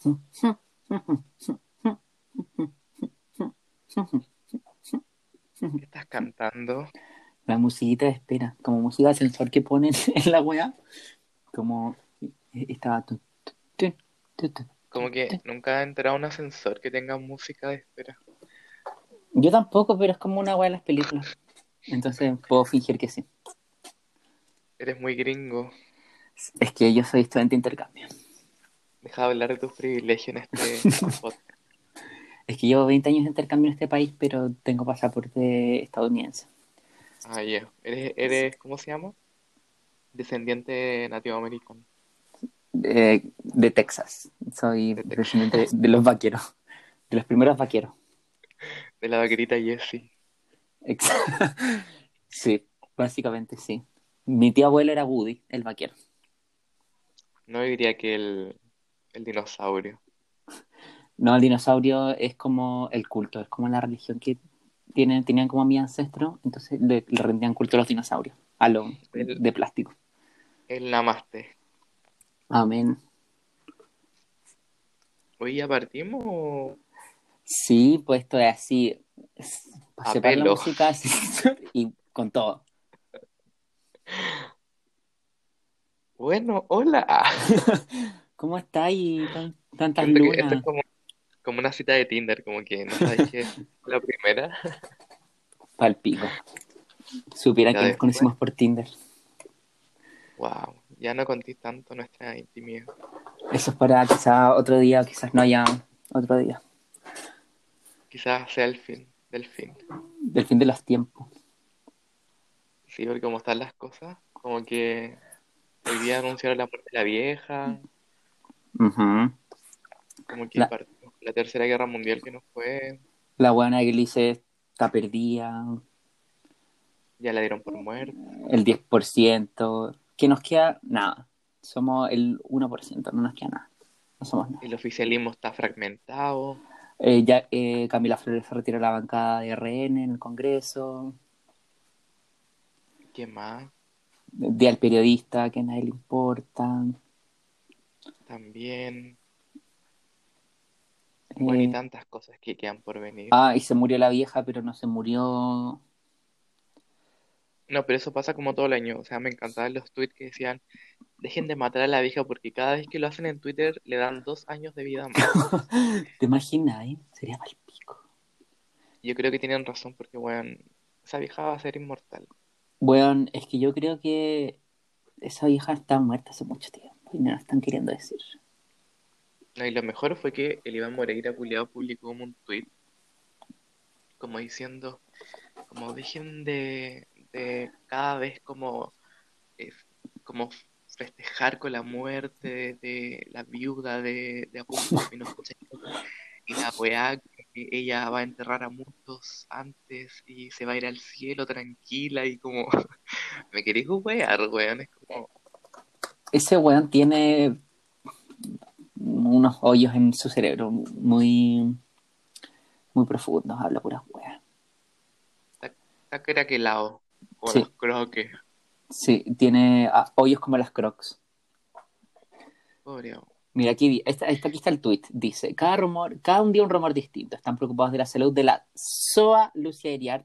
¿Qué estás cantando? La musiquita de espera, como música de ascensor que ponen en la weá. Como estaba. tu, tu. Como que nunca he entrado un ascensor que tenga música de espera. Yo tampoco, pero es como una weá de las películas. Entonces puedo fingir que sí. Eres muy gringo. Es que yo soy estudiante de intercambio. Deja de hablar de tus privilegios en este podcast. Es que llevo 20 años de intercambio en este país, pero tengo pasaporte estadounidense. Ah, ya. Eres, eres, ¿cómo se llama? Descendiente nativo americano. De, de Texas. Soy De Texas. descendiente de los vaqueros. De los primeros vaqueros. De la vaquerita Jessie. Ex- Sí, básicamente sí. Mi tío abuelo era Woody, el vaquero. No diría que el, el dinosaurio. No, el dinosaurio es como el culto, es como la religión que tienen, tenían como mi ancestro, entonces le, le rendían culto a los dinosaurios, a El- de plástico. El namaste. Amén. Hoy ya partimos Sí, pues esto es así. Separar la música así, y con todo. Bueno, hola. ¿Cómo está y tan- tantas Siento que esto lunas? es como, como una cita de Tinder, como que no sabes qué es la primera. Palpico. Supiera Ya que nos conocimos por Tinder. Wow, ya no conté tanto nuestra intimidad. Eso es para quizás otro día, quizás no haya otro día. Quizás sea el fin del fin. Del fin de los tiempos. Sí, porque como están las cosas, como que hoy día anunciaron la muerte de la vieja, Ujú. como que La- la tercera guerra mundial que nos fue, La buena que dice está perdida, ya la dieron por muerta. el 10%. ¿Qué nos queda? Nada. Somos el 1%, no nos queda nada. No somos nada. El oficialismo está fragmentado. Eh, ya eh, Camila Flores se retiró de la bancada de RN en el Congreso. ¿Qué más? Día al periodista, que a nadie le importa. También. Bueno, y Eh, tantas cosas que quedan por venir. ah, y se murió la vieja, pero no se murió. No, pero eso pasa como todo el año. O sea, me encantaban los tweets que decían, dejen de matar a la vieja porque cada vez que lo hacen en Twitter le dan dos años de vida más. ¿Te imaginas? eh? Sería mal pico. Yo creo que tienen razón porque, bueno, esa vieja va a ser inmortal. Bueno, es que yo creo que esa vieja está muerta hace mucho tiempo y no la están queriendo decir. No, y lo mejor fue que el Iván Moreira culiao publicó como un tweet como diciendo, como dejen de, de cada vez como, eh, como festejar con la muerte de, de la viuda de, de Augusto Pinochet y la weá que ella va a enterrar a muchos antes y se va a ir al cielo tranquila y como me queréis wear, weón, es como Ese weón tiene unos hoyos en su cerebro muy, muy profundos, habla puras weas. está craquelado, como Sí. los croques, Sí, tiene ah, hoyos como las crocs. pobre. Mira, aquí, esta- esta- aquí está el tweet. Dice, cada rumor, cada un día un rumor distinto. Están preocupados de la salud de la Soa Lucia Iriart,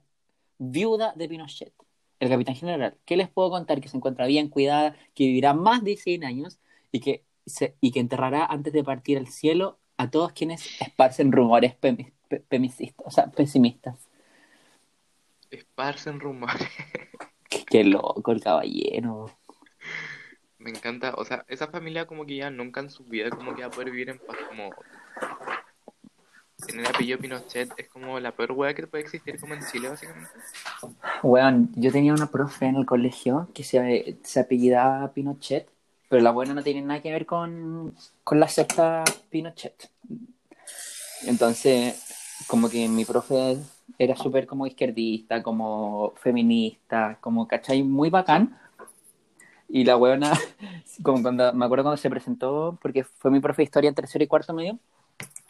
viuda de Pinochet, el capitán general. ¿Qué les puedo contar? Que se encuentra bien cuidada, que vivirá más de 100 años y que, se- y que enterrará antes de partir al cielo a todos quienes esparcen rumores pemi- pe- pesimistas, o sea, pesimistas. Esparcen rumores. Qué, qué loco el caballero. Me encanta, o sea, esa familia como que ya nunca en su vida como que va a poder vivir en paz, como tener apellido Pinochet es como la peor hueá que puede existir como en Chile básicamente. Weón, yo tenía una profe en el colegio que se, se apellidaba Pinochet, pero la buena no tiene nada que ver con, con la secta Pinochet. Entonces, como que mi profe era súper como izquierdista, como feminista, como, ¿cachai? Muy bacán. Y la buena, como cuando, me acuerdo cuando se presentó, porque fue mi profe de historia en tercero y cuarto medio,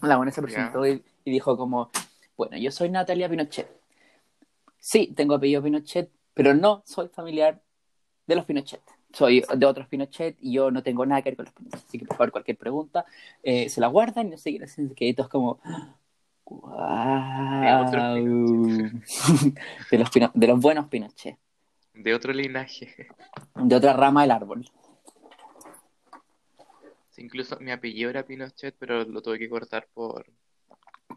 la buena se presentó y, y dijo como, bueno, yo soy Natalia Pinochet. Sí, tengo apellido Pinochet, pero no soy familiar de los Pinochet. soy de otros Pinochet y yo no tengo nada que ver con los Pinochet. Así que por favor, cualquier pregunta, eh, se la guardan y no sé qué todos como. ¡Guau! De los, de los buenos Pinochet. De otro linaje. De otra rama del árbol. Incluso mi apellido era Pinochet, pero lo tuve que cortar por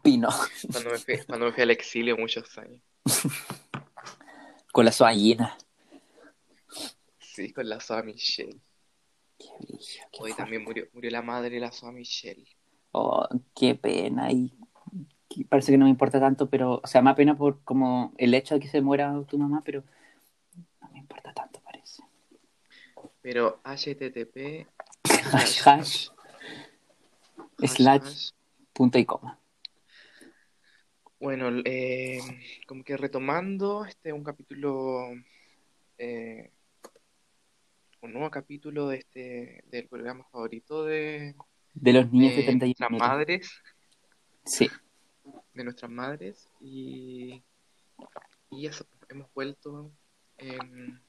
Pino. cuando me fui, cuando me fui al exilio muchos años. Con la soallina. Sí, con la Soa Michelle. Qué brillo, qué Hoy fuerte. también murió, murió la madre de la Soa Michelle. Oh, qué pena. Y parece que no me importa tanto, pero, o sea, me da pena por como el hecho de que se muera tu mamá, pero no me importa tanto, parece. Pero HTTP Hash, hash, slash, hash. punto y coma. Bueno, eh, como que retomando este un capítulo, eh, un nuevo capítulo de este del programa favorito de, De los niños de de 31 nuestras minutos. madres, Sí, de nuestras madres y, y eso, hemos vuelto en,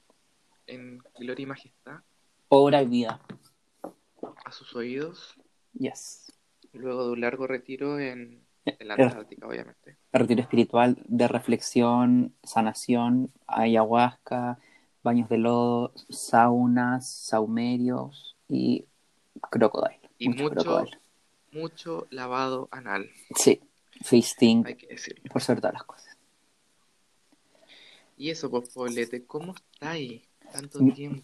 en Gloria y Majestad obra y vida. A sus oídos Yes. luego de un largo retiro en, en la Eh, Antártica, obviamente. Retiro espiritual de reflexión, sanación, ayahuasca, baños de lodo, saunas, saumerios y crocodile. Y mucho- crocodile. Mucho lavado anal, Sí, feasting, hay que decirlo. por sobre todas las cosas. Y eso, pues, Paulete, ¿cómo está ahí? Tanto tiempo.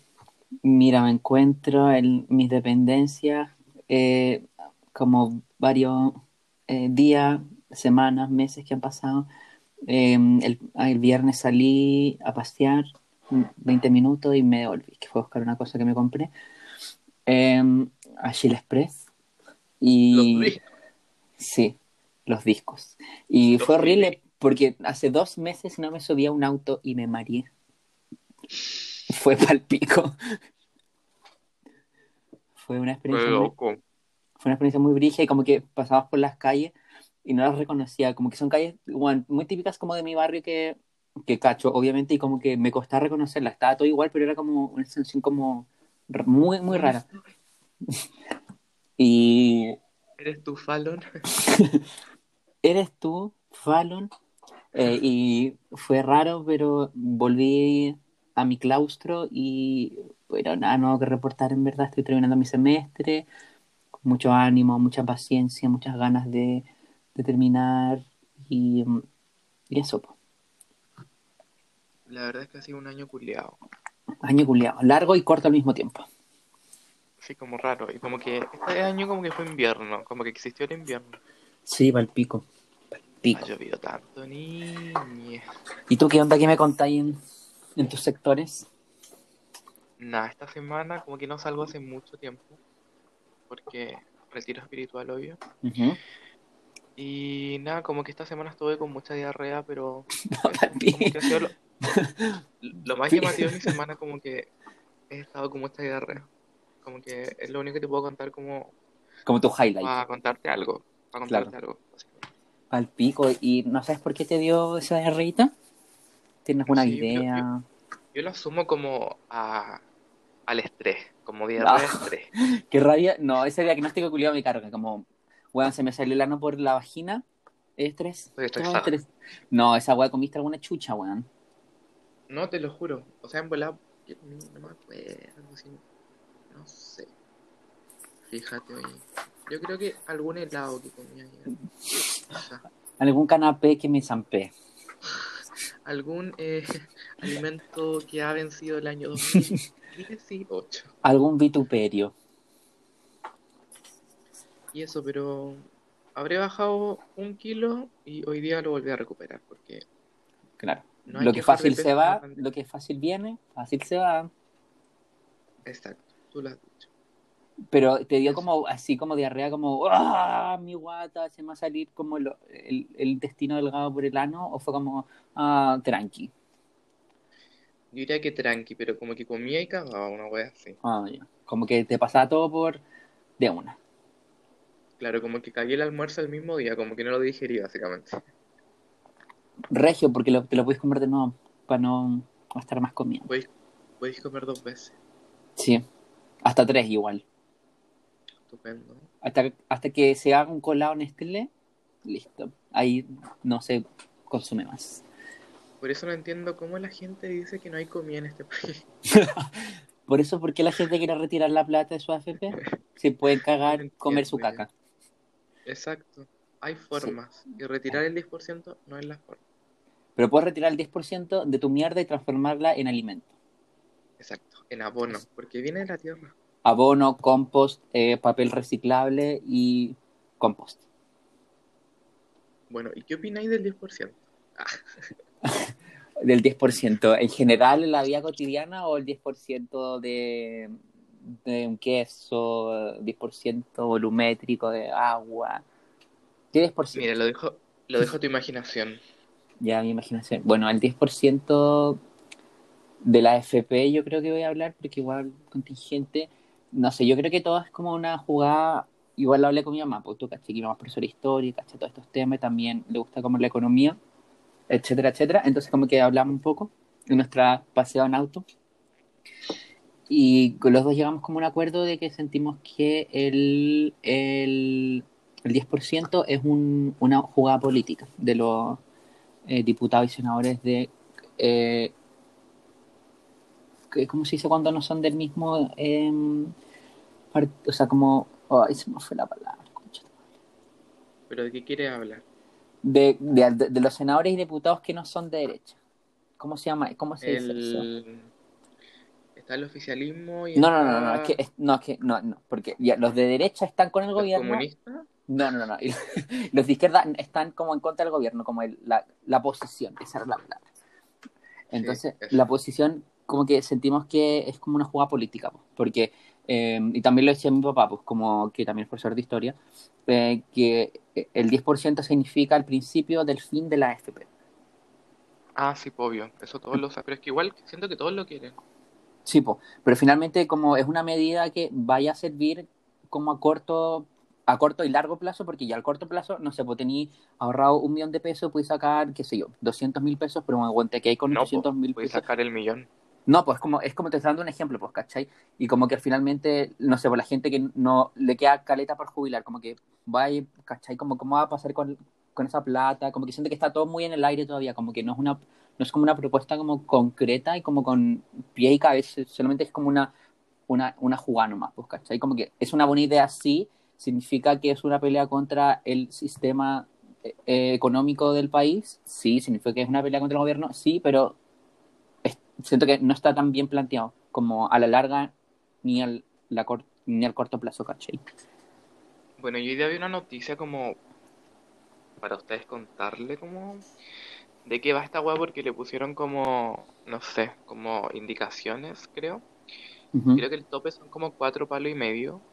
Mira, me encuentro en mis dependencias eh, como varios eh, días, semanas, meses que han pasado. Eh, el, el viernes salí a pasear mm, 20 minutos y me devolví, que fue a buscar una cosa que me compré eh, a Chile Express. Y Los discos. sí, los discos. Y Los fue horrible porque hace dos meses no me subía a un auto y me mareé. Fue palpico. Fue una Fue experiencia muy, loco. fue una experiencia muy brígida y como que pasabas por las calles y no las reconocía, como que son calles bueno, muy típicas como de mi barrio que, que cacho, obviamente, y como que me costaba reconocerlas, estaba todo igual, pero era como una sensación como muy, muy rara. Y ¿Eres tú, Fallon? eres tú, Fallon, Eh, y fue raro, pero volví a mi claustro y bueno, nada nuevo que reportar en verdad, estoy terminando mi semestre, con mucho ánimo, mucha paciencia, muchas ganas de, de terminar y, y eso, po. La verdad es que ha sido un año culiado. año culiado, largo y corto al mismo tiempo. Sí, como raro. Y como que este año como que fue invierno, como que existió el invierno. Sí, palpico, Ha palpico. llovido tanto, niña. ¿Y tú qué onda que me contáis en, en tus sectores? Nada, esta semana como que no salgo hace mucho tiempo. Porque retiro espiritual, obvio. Y nada, como que esta semana estuve con mucha diarrea, pero No, como palpico. que ha sido lo, lo más llamativo de mi semana, como que he estado con mucha diarrea. Como que es lo único que te puedo contar como Como tu highlight. para contarte algo. Para Claro. contarte algo. básicamente. Al pico. ¿Y no sabes por qué te dio esa diarreíta? ¿Tienes alguna Sí, yo- idea? Yo lo asumo como a, al estrés, como diarrea de estrés. ¿Qué rabia? No, ese diagnóstico culiado me carga. Como, weón, se me salió el ano por la vagina. ¿Es estrés? Estresado. estrés. No, esa weá comiste alguna chucha, weón. No, te lo juro. O sea, en volada, que no no me acuerdo. si- no sé. Fíjate, oye. Yo creo que algún helado que comía. O sea, Algún canapé que me zampé. algún eh, alimento que ha vencido el año 2018. Algún vituperio. Y eso, pero habré bajado un kilo y hoy día lo volví a recuperar porque Claro. no lo que de fácil se va, lo que fácil viene, fácil se va. Exacto, tú lo has dicho. Pero te dio como así como diarrea, como ¡ah! Mi guata se me va a salir como lo- el, el intestino delgado por el ano, o fue como ah, tranqui. Yo diría que tranqui, pero como que comía y cagaba una wea así. Ah, ya. Como que te pasaba todo por de una. Claro, como que cagué el almuerzo el mismo día, como que no lo digerí básicamente. Regio, porque lo- te lo puedes comer de nuevo para no, estar más comiendo. Podéis, podéis comer dos veces. Sí, hasta tres igual. Estupendo. Hasta, hasta que se haga un colado Nestlé, listo. Ahí no se consume más. Por eso no entiendo cómo la gente dice que no hay comida en este país. Por eso, ¿por qué la gente quiere retirar la plata de su AFP? Si pueden cagar, comer su caca. Exacto. Hay formas. Y retirar el 10% no es la forma. Pero puedes retirar el 10% de tu mierda y transformarla en alimento. Exacto. En abono. Porque viene de la tierra. Abono, compost, eh, papel reciclable y compost. Bueno, ¿y qué opináis del 10%? Ah, Del 10%. ¿En general en la vida cotidiana o el 10% de, de un queso, 10% volumétrico de agua? ¿Qué 10%? mira, lo dejo, lo dejo a tu imaginación. Ya mi imaginación. Bueno, el 10% de la FP yo creo que voy a hablar porque igual contingente, no sé, yo creo que todo es como una jugada, igual lo hablé con mi mamá, porque tú caché que mi mamá es profesora de historia, caché todos estos temas, también le gusta como la economía, etcétera, etcétera. Entonces como que hablamos un poco en nuestra paseo en auto y los dos llegamos como a un acuerdo de que sentimos que el, el, el 10% es un, una jugada política de los eh, diputados y senadores de... Eh, ¿Cómo se dice cuando no son del mismo... part- o sea, como... Ay, se me fue la palabra. ¿Pero de qué quieres hablar? De, de, los senadores y diputados que no son de derecha. ¿Cómo se llama? ¿Cómo se dice eso? Está el oficialismo y No, no, no, no, es que, es- no, es que, no, no, porque ya, los de derecha están con el los gobierno. comunistas. No, no, no, no. los de izquierda están como en contra del gobierno, como el- la, la posición, esa era la palabra. Entonces, la posición, como que sentimos que es como una jugada política, pues, porque, eh, y también lo decía mi papá, pues, como que también es profesor de historia, eh, que el 10% significa el principio del fin de la AFP. Ah, sí, pues, obvio. Eso todos lo saben. Pero es que igual siento que todos lo quieren. Sí, po, pero finalmente como es una medida que vaya a servir como a corto, a corto y largo plazo, porque ya al corto plazo, no sé, pues tení ahorrado un millón de pesos, puedes sacar, qué sé yo, 200 mil pesos, pero me aguante que hay con No, 800 mil pesos. sacar el millón. No, pues como, es como te estoy dando un ejemplo, pues, ¿cachai? Y como que finalmente, no sé, por la gente que no le queda caleta por jubilar, como que va a ¿cachai? Como cómo va a pasar con, con esa plata, como que siente que está todo muy en el aire todavía, como que no es una, no es como una propuesta como concreta y como con pie y cabeza, solamente es como una, una, una jugada nomás, pues, ¿cachai? Como que es una buena idea, sí, significa que es una pelea contra el sistema eh, económico del país, sí, significa que es una pelea contra el gobierno, sí, pero siento que no está tan bien planteado como a la larga ni al, la cor- ni al corto plazo, ¿cachai? Bueno, yo hoy día vi una noticia como para ustedes contarle como de qué va esta weá porque le pusieron como, no sé, como indicaciones, creo. Creo que el tope son como cuatro palos y medio.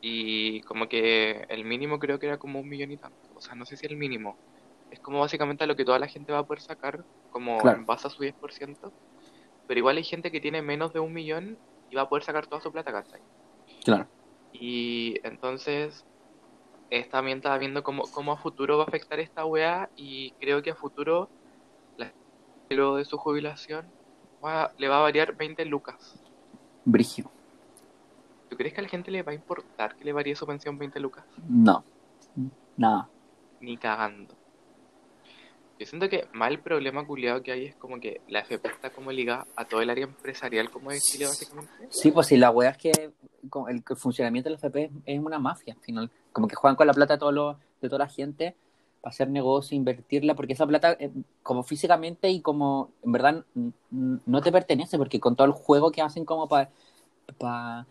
Y como que el mínimo creo que era como un millón y tanto. O sea, no sé si el mínimo. Es como básicamente a lo que toda la gente va a poder sacar, como Claro. en base a su 10%. Pero igual hay gente que tiene menos de un millón y va a poder sacar toda su plata, ¿cachai? Claro. Y entonces es, también estaba viendo cómo, cómo a futuro va a afectar esta weá y creo que a futuro la, luego de su jubilación va- le va a variar 20 lucas. Brigio. ¿Tú crees que a la gente le va a importar que le varíe su pensión 20 lucas? No. Nada. Ni cagando. Yo siento que más el problema culiado que hay es como que la FP está como ligada a todo el área empresarial como de Chile básicamente. Sí, pues sí, la wea es que el, funcionamiento de la FP es una mafia, al final. Como que juegan con la plata de, todo lo- de toda la gente para hacer negocio, invertirla, porque esa plata, eh, como físicamente y como en verdad no te pertenece, porque con todo el juego que hacen como para pa,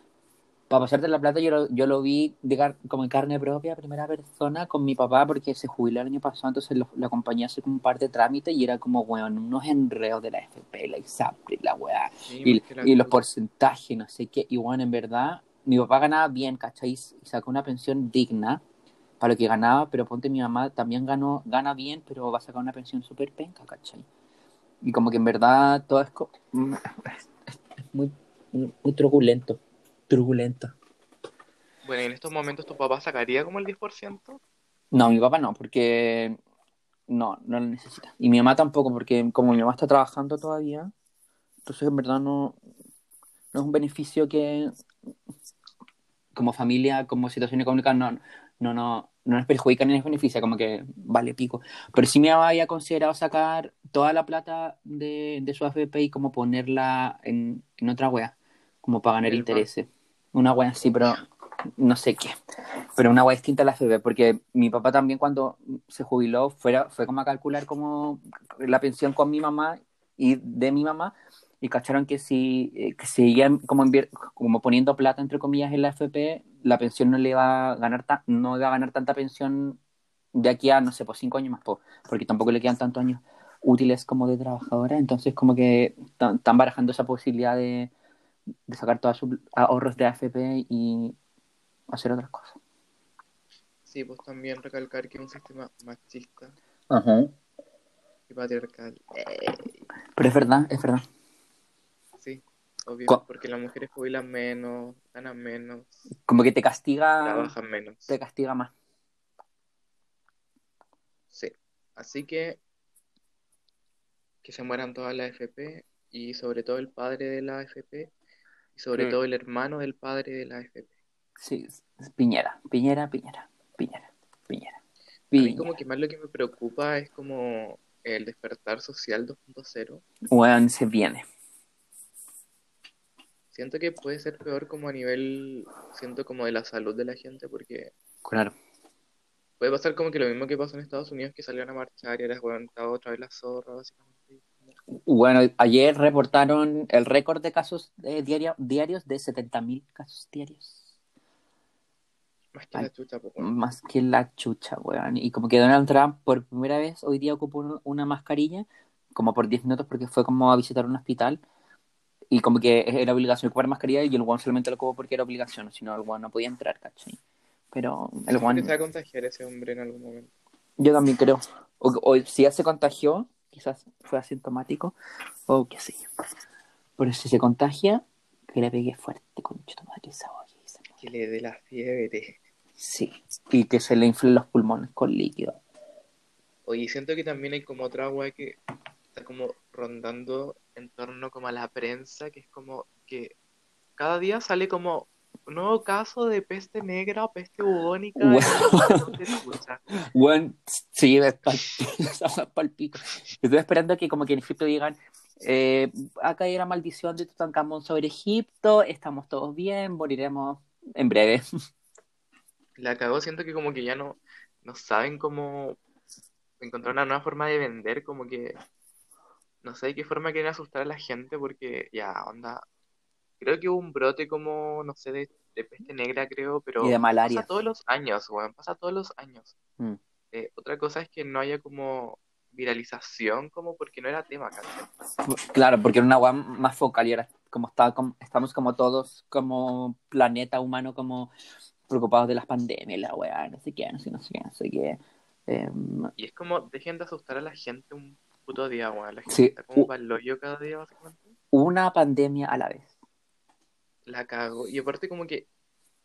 pa pasarte la plata, yo lo, yo lo vi de como en carne propia, primera persona, con mi papá, porque se jubiló el año pasado, entonces lo, lo acompañé a hacer como un par de trámites y era como, weón, unos enredos de la FP, la ISAPRE, la weá Sí, y, la- los porcentajes, no sé qué. Y bueno, en verdad, mi papá ganaba bien, ¿cachai? Y sacó una pensión digna para lo que ganaba, pero ponte mi mamá también ganó, gana bien, pero va a sacar una pensión súper penca, ¿cachai? Y como que en verdad todo es, es- es muy, muy, muy truculento. Truculento. Bueno, y en estos momentos tu papá sacaría como el 10%. No, mi papá no, porque no, no lo necesita. Y mi mamá tampoco, porque como mi mamá está trabajando todavía, entonces en verdad no, no es un beneficio que como familia, como situación económica, no, no, no, no nos perjudica ni nos beneficia, como que vale pico. Pero sí me había considerado sacar toda la plata de, de su AFP y como ponerla en, en otra wea, como para ganar intereses. Una wea así, pero no sé qué. Pero una wea distinta a la AFP, porque mi papá también cuando se jubiló fue como a calcular como la pensión con mi mamá y de mi mamá y cacharon que si eh, que seguían como, como poniendo plata entre comillas en la AFP, la pensión no le iba a ganar ta- no iba a ganar tanta pensión de aquí a, no sé, pues cinco años más, po, porque tampoco le quedan tantos años útiles como de trabajadora, entonces como que están barajando esa posibilidad de, de sacar todos sus ahorros de AFP y hacer otras cosas. Sí, pues también recalcar que es un sistema machista Ajá. y patriarcal. Pero es verdad, es verdad. Sí, obvio, Co- porque las mujeres jubilan menos, ganan menos, Como que te castiga, trabajan menos. te castiga más. Sí, así que que se mueran todas las FP y sobre todo el padre de la FP y sobre Mm. todo el hermano del padre de la FP. Sí, es Piñera, Piñera, Piñera, Piñera, Piñera. A mí Piñera. como que más lo que me preocupa es como el despertar social 2.0. Weón, se viene. Siento que puede ser peor como a nivel, siento como de la salud de la gente, porque Claro. puede pasar como que lo mismo que pasó en Estados Unidos, que salieron a marchar y ahora estaba otra vez la zorra, básicamente. Bueno, ayer reportaron el récord de casos eh, diaria- diarios de 70.000 casos diarios. Más que Ay. la chucha, pues, weón. Más que la chucha, weón. Y como que Donald Trump por primera vez hoy día ocupó un- una mascarilla, como por 10 minutos porque fue como a visitar un hospital. Y como que era obligación ocupar mascarilla y el weón solamente lo ocupó porque era obligación, si no el weón no podía entrar, ¿cachai? Pero el weón... se va a contagiar ese hombre en algún momento. Yo también creo. O, o si ya se contagió, quizás fue asintomático, o qué sé yo. Pero si se contagia, que le pegue fuerte con esa olla y. Que le dé la fiebre. Sí. Y que se le inflen los pulmones con líquido. Oye, siento que también hay como otra weá que está como rondando en torno como a la prensa, que es como que cada día sale como nuevo caso de peste negra o peste bubónica. chucha. Bueno, sí, es pal- esa pal pico. Estoy esperando que como que en Egipto digan, eh, acá hay una maldición de Tutankamón sobre Egipto, estamos todos bien, moriremos en breve. La cagó, siento que como que ya no, no saben cómo encontrar una nueva forma de vender, como que no sé de qué forma quieren asustar a la gente, porque ya, onda, creo que hubo un brote como, no sé, de, de peste negra, creo, pero Y de malaria. pasa todos los años, weón, pasa todos los años. Mm. Eh, otra cosa es que no haya como viralización, como porque no era tema, ¿cachai? Claro, porque era una weá más focal y ahora como, está, como estamos como todos como planeta humano como preocupados de las pandemias, la weá, no sé qué, no sé, no sé qué, no sé qué. Em, Y es como, dejen de asustar a la gente un puto día, weón, la gente Sí. está como para el hoyo cada día, básicamente. una pandemia a la vez. La cago. Y aparte como que,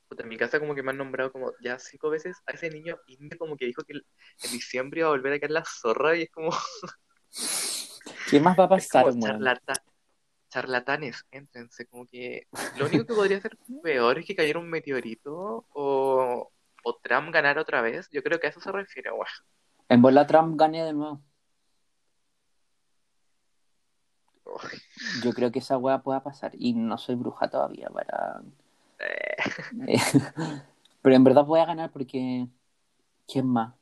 puta, en mi casa como que me han nombrado como ya cinco veces a ese niño indio como que dijo que en diciembre iba a volver a caer la zorra y es como, ¿Qué más va a pasar, charlata- charlatanes, éntrense, como que lo único que podría ser peor es que cayera un meteorito o, o Trump ganara otra vez. Yo creo que a eso se refiere, weón. En bola Trump gane de nuevo. Uy, Yo creo que esa weá pueda pasar. Y no soy bruja todavía para. eh, Pero en verdad voy a ganar porque. ¿Quién más?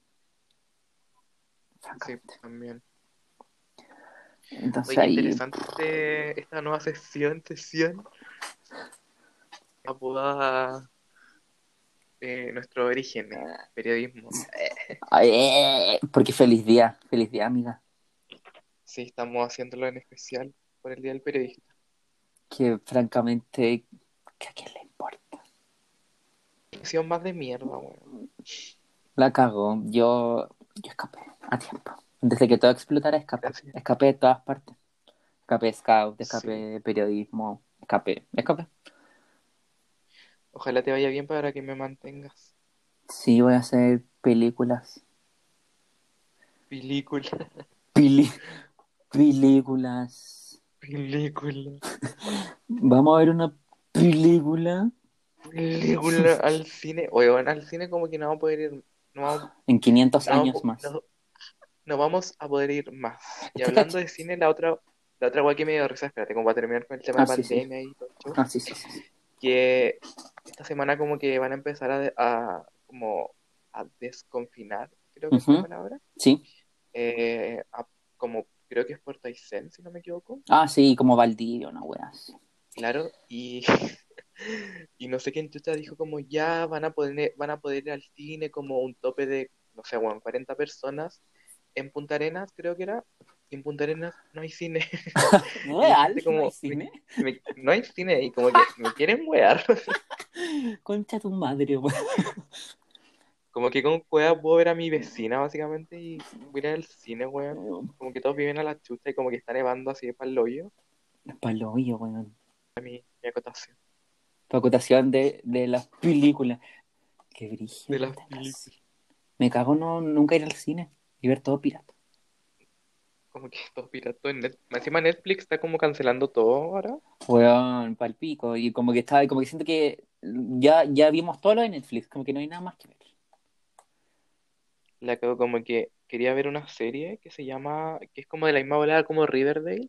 sí, también. Entonces Oye, interesante esta nueva sesión, sesión, apodada eh, nuestro origen, eh, periodismo. Ay, eh, porque feliz día. Feliz día, amiga. Sí, estamos haciéndolo en especial por el Día del Periodista. Que francamente. ¿que ¿A quién le importa? Sesión más de mierda, weón. La cago. Yo. Yo escapé a tiempo. Desde que todo explotara, escapé. Gracias. Escapé de todas partes. Escapé de scout, escapé Sí. de periodismo. Escapé. Escapé. Ojalá te vaya bien para que me mantengas. Sí, voy a hacer películas. Película, Pili- películas. película. Vamos a ver una película Película al cine. Oye, bueno, al cine como que no vamos a poder ir. No vamos, en 500 no vamos- años más. no- no vamos a poder ir más. Y hablando de cine, la otra, la otra weá que me dio risa, espérate, como para terminar con el tema Ah, de sí, sí. pandemia y todo eso, Ah, sí, sí, sí. que esta semana como que van a empezar a, a- como a desconfinar, creo que es la palabra. Sí. Eh, a- como creo que es Puerto Aysén, si no me equivoco. Ah, sí, como Valdivia, una wea así. Claro, y, y no sé quién chucha dijo como ya van a poder, van a poder ir al cine como un tope de, no sé, bueno, 40 personas en Punta Arenas, creo que era. Y en Punta Arenas no hay cine. Real, gente como- ¿No hay cine? Me- no hay cine y como que me quieren wear. Concha tu madre, weón. Como que con cueva puedo ver a mi vecina básicamente y voy a ir al cine, weón. Como que todos viven a la chucha y como que está nevando así para el hoyo. Palo hoyo, weón. Mi, mi acotación. Tu acotación de, de las películas. Qué brillo. De las películas. Me cago no, nunca ir al cine y ver todo pirata. Como que todo pirata en Net- Encima Netflix está como cancelando todo ahora. Weón, palpico. Y como que estaba, como que siento que ya, ya vimos todo lo de Netflix, como que no hay nada más que ver. La cago como que quería ver una serie que se llama, que es como de la misma volada como Riverdale.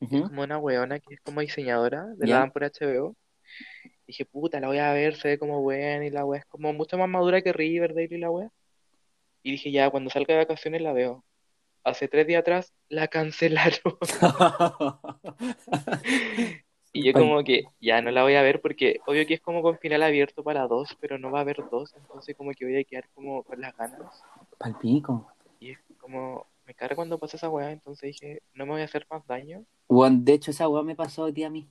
Es Ujú. como una weona que es como diseñadora, de la dan por HBO. Dije, puta, la voy a ver, se ve como buena y la wea es como mucho más madura que Riverdale y la wea. Y dije, ya, cuando salga de vacaciones la veo. Hace tres días atrás la cancelaron. Y yo como que ya no la voy a ver porque obvio que es como con final abierto para dos, pero no va a haber dos, entonces como que voy a quedar como con las ganas. Palpico. Y es como, me carga cuando pasa esa weá, entonces dije, no me voy a hacer más daño. Weón, de hecho, esa weá me pasó hoy día a mí.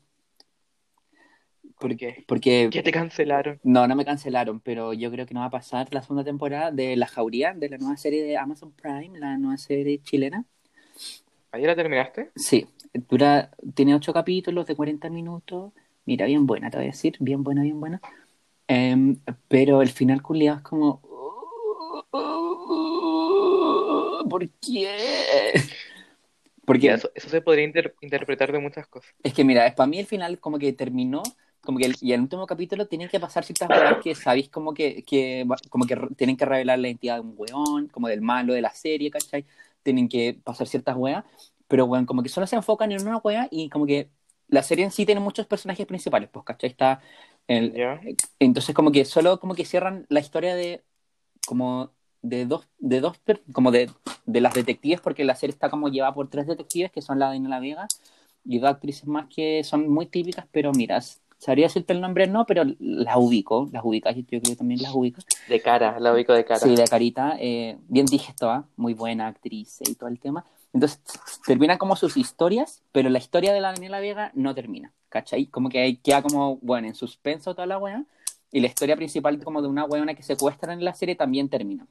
¿Por Por- qué? Porque ¿Qué te cancelaron? No, no me cancelaron, pero yo creo que no va a pasar la segunda temporada de La Jauría, de la nueva serie de Amazon Prime, la nueva serie chilena. ¿Ayer la terminaste? Sí, dura, tiene ocho capítulos de 40 minutos. Mira, bien buena, te voy a decir, bien buena, bien buena. Em, pero el final culiado es como... ¿Por qué? Porque eso, eso se podría inter- interpretar de muchas cosas. Es que mira, para mí el final como que terminó, como que el, y el último capítulo tienen que pasar ciertas cosas que sabéis como que, que como que tienen que revelar la identidad de un weón, como del malo de la serie, ¿cachai? Tienen que pasar ciertas weas, pero weón, como que solo se enfocan en una wea y como que la serie en sí tiene muchos personajes principales, pues, ¿cachai? Está el, ¿Ya? entonces como que solo como que cierran la historia de como de dos de dos como de, de las detectives porque la serie está como llevada por tres detectives que son la Daniela Vega y dos actrices más que son muy típicas pero mira sabría decirte el nombre no pero las ubico las ubicas yo creo que también las ubico De cara, la ubico de cara. sí de carita eh, bien dije esto ¿ah? muy buena actriz y todo el tema entonces terminan como sus historias pero la historia de la Daniela Vega no termina ¿cachai? como que queda como bueno en suspenso toda la wea y la historia principal como de una weona que secuestran en la serie también termina.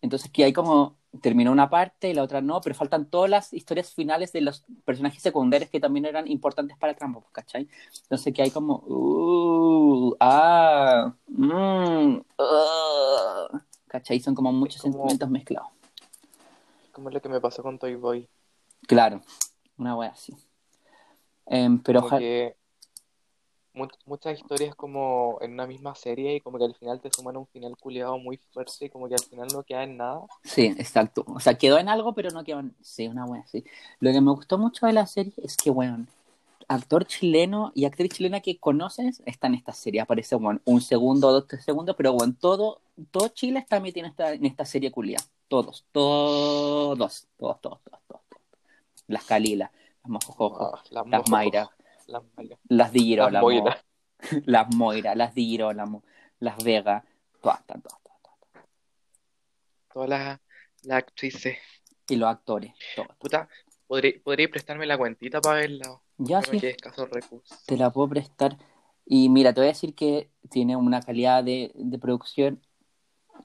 Entonces que hay como terminó una parte y la otra no, pero faltan todas las historias finales de los personajes secundarios que también eran importantes para el tramo, ¿cachai? Entonces que hay como uh, ah, mm, uh, ¿cachai? Son como muchos como- sentimientos mezclados. Como lo que me pasó con Toy Boy. Claro, una wea así. Em, pero ojalá mu- muchas historias como en una misma serie y como que al final te suman un final culiado muy fuerte y como que al final no queda en nada. Sí, exacto. O sea, quedó en algo, pero no quedó en... Sí, una wea, sí. Lo que me gustó mucho de la serie es que, weón, actor chileno y actriz chilena que conoces está en esta serie. Aparece, weón, un segundo, dos, tres segundos, pero, weón, todo, todo Chile está metido en esta, en esta serie culia. Todos, todos, todos, todos, todos, todos. todos. Las Calilas, las Mojojojo, Ah, las las Mayra, Las Mayra. las Las Moira. las Moira, las Vega, todas, todas, todas, todas, todas. Todas las, las actrices. Y los actores, todos. Puta, ¿podría, podría prestarme la cuentita para verla? Ya sí. Te la puedo prestar. Y mira, te voy a decir que tiene una calidad de, de producción.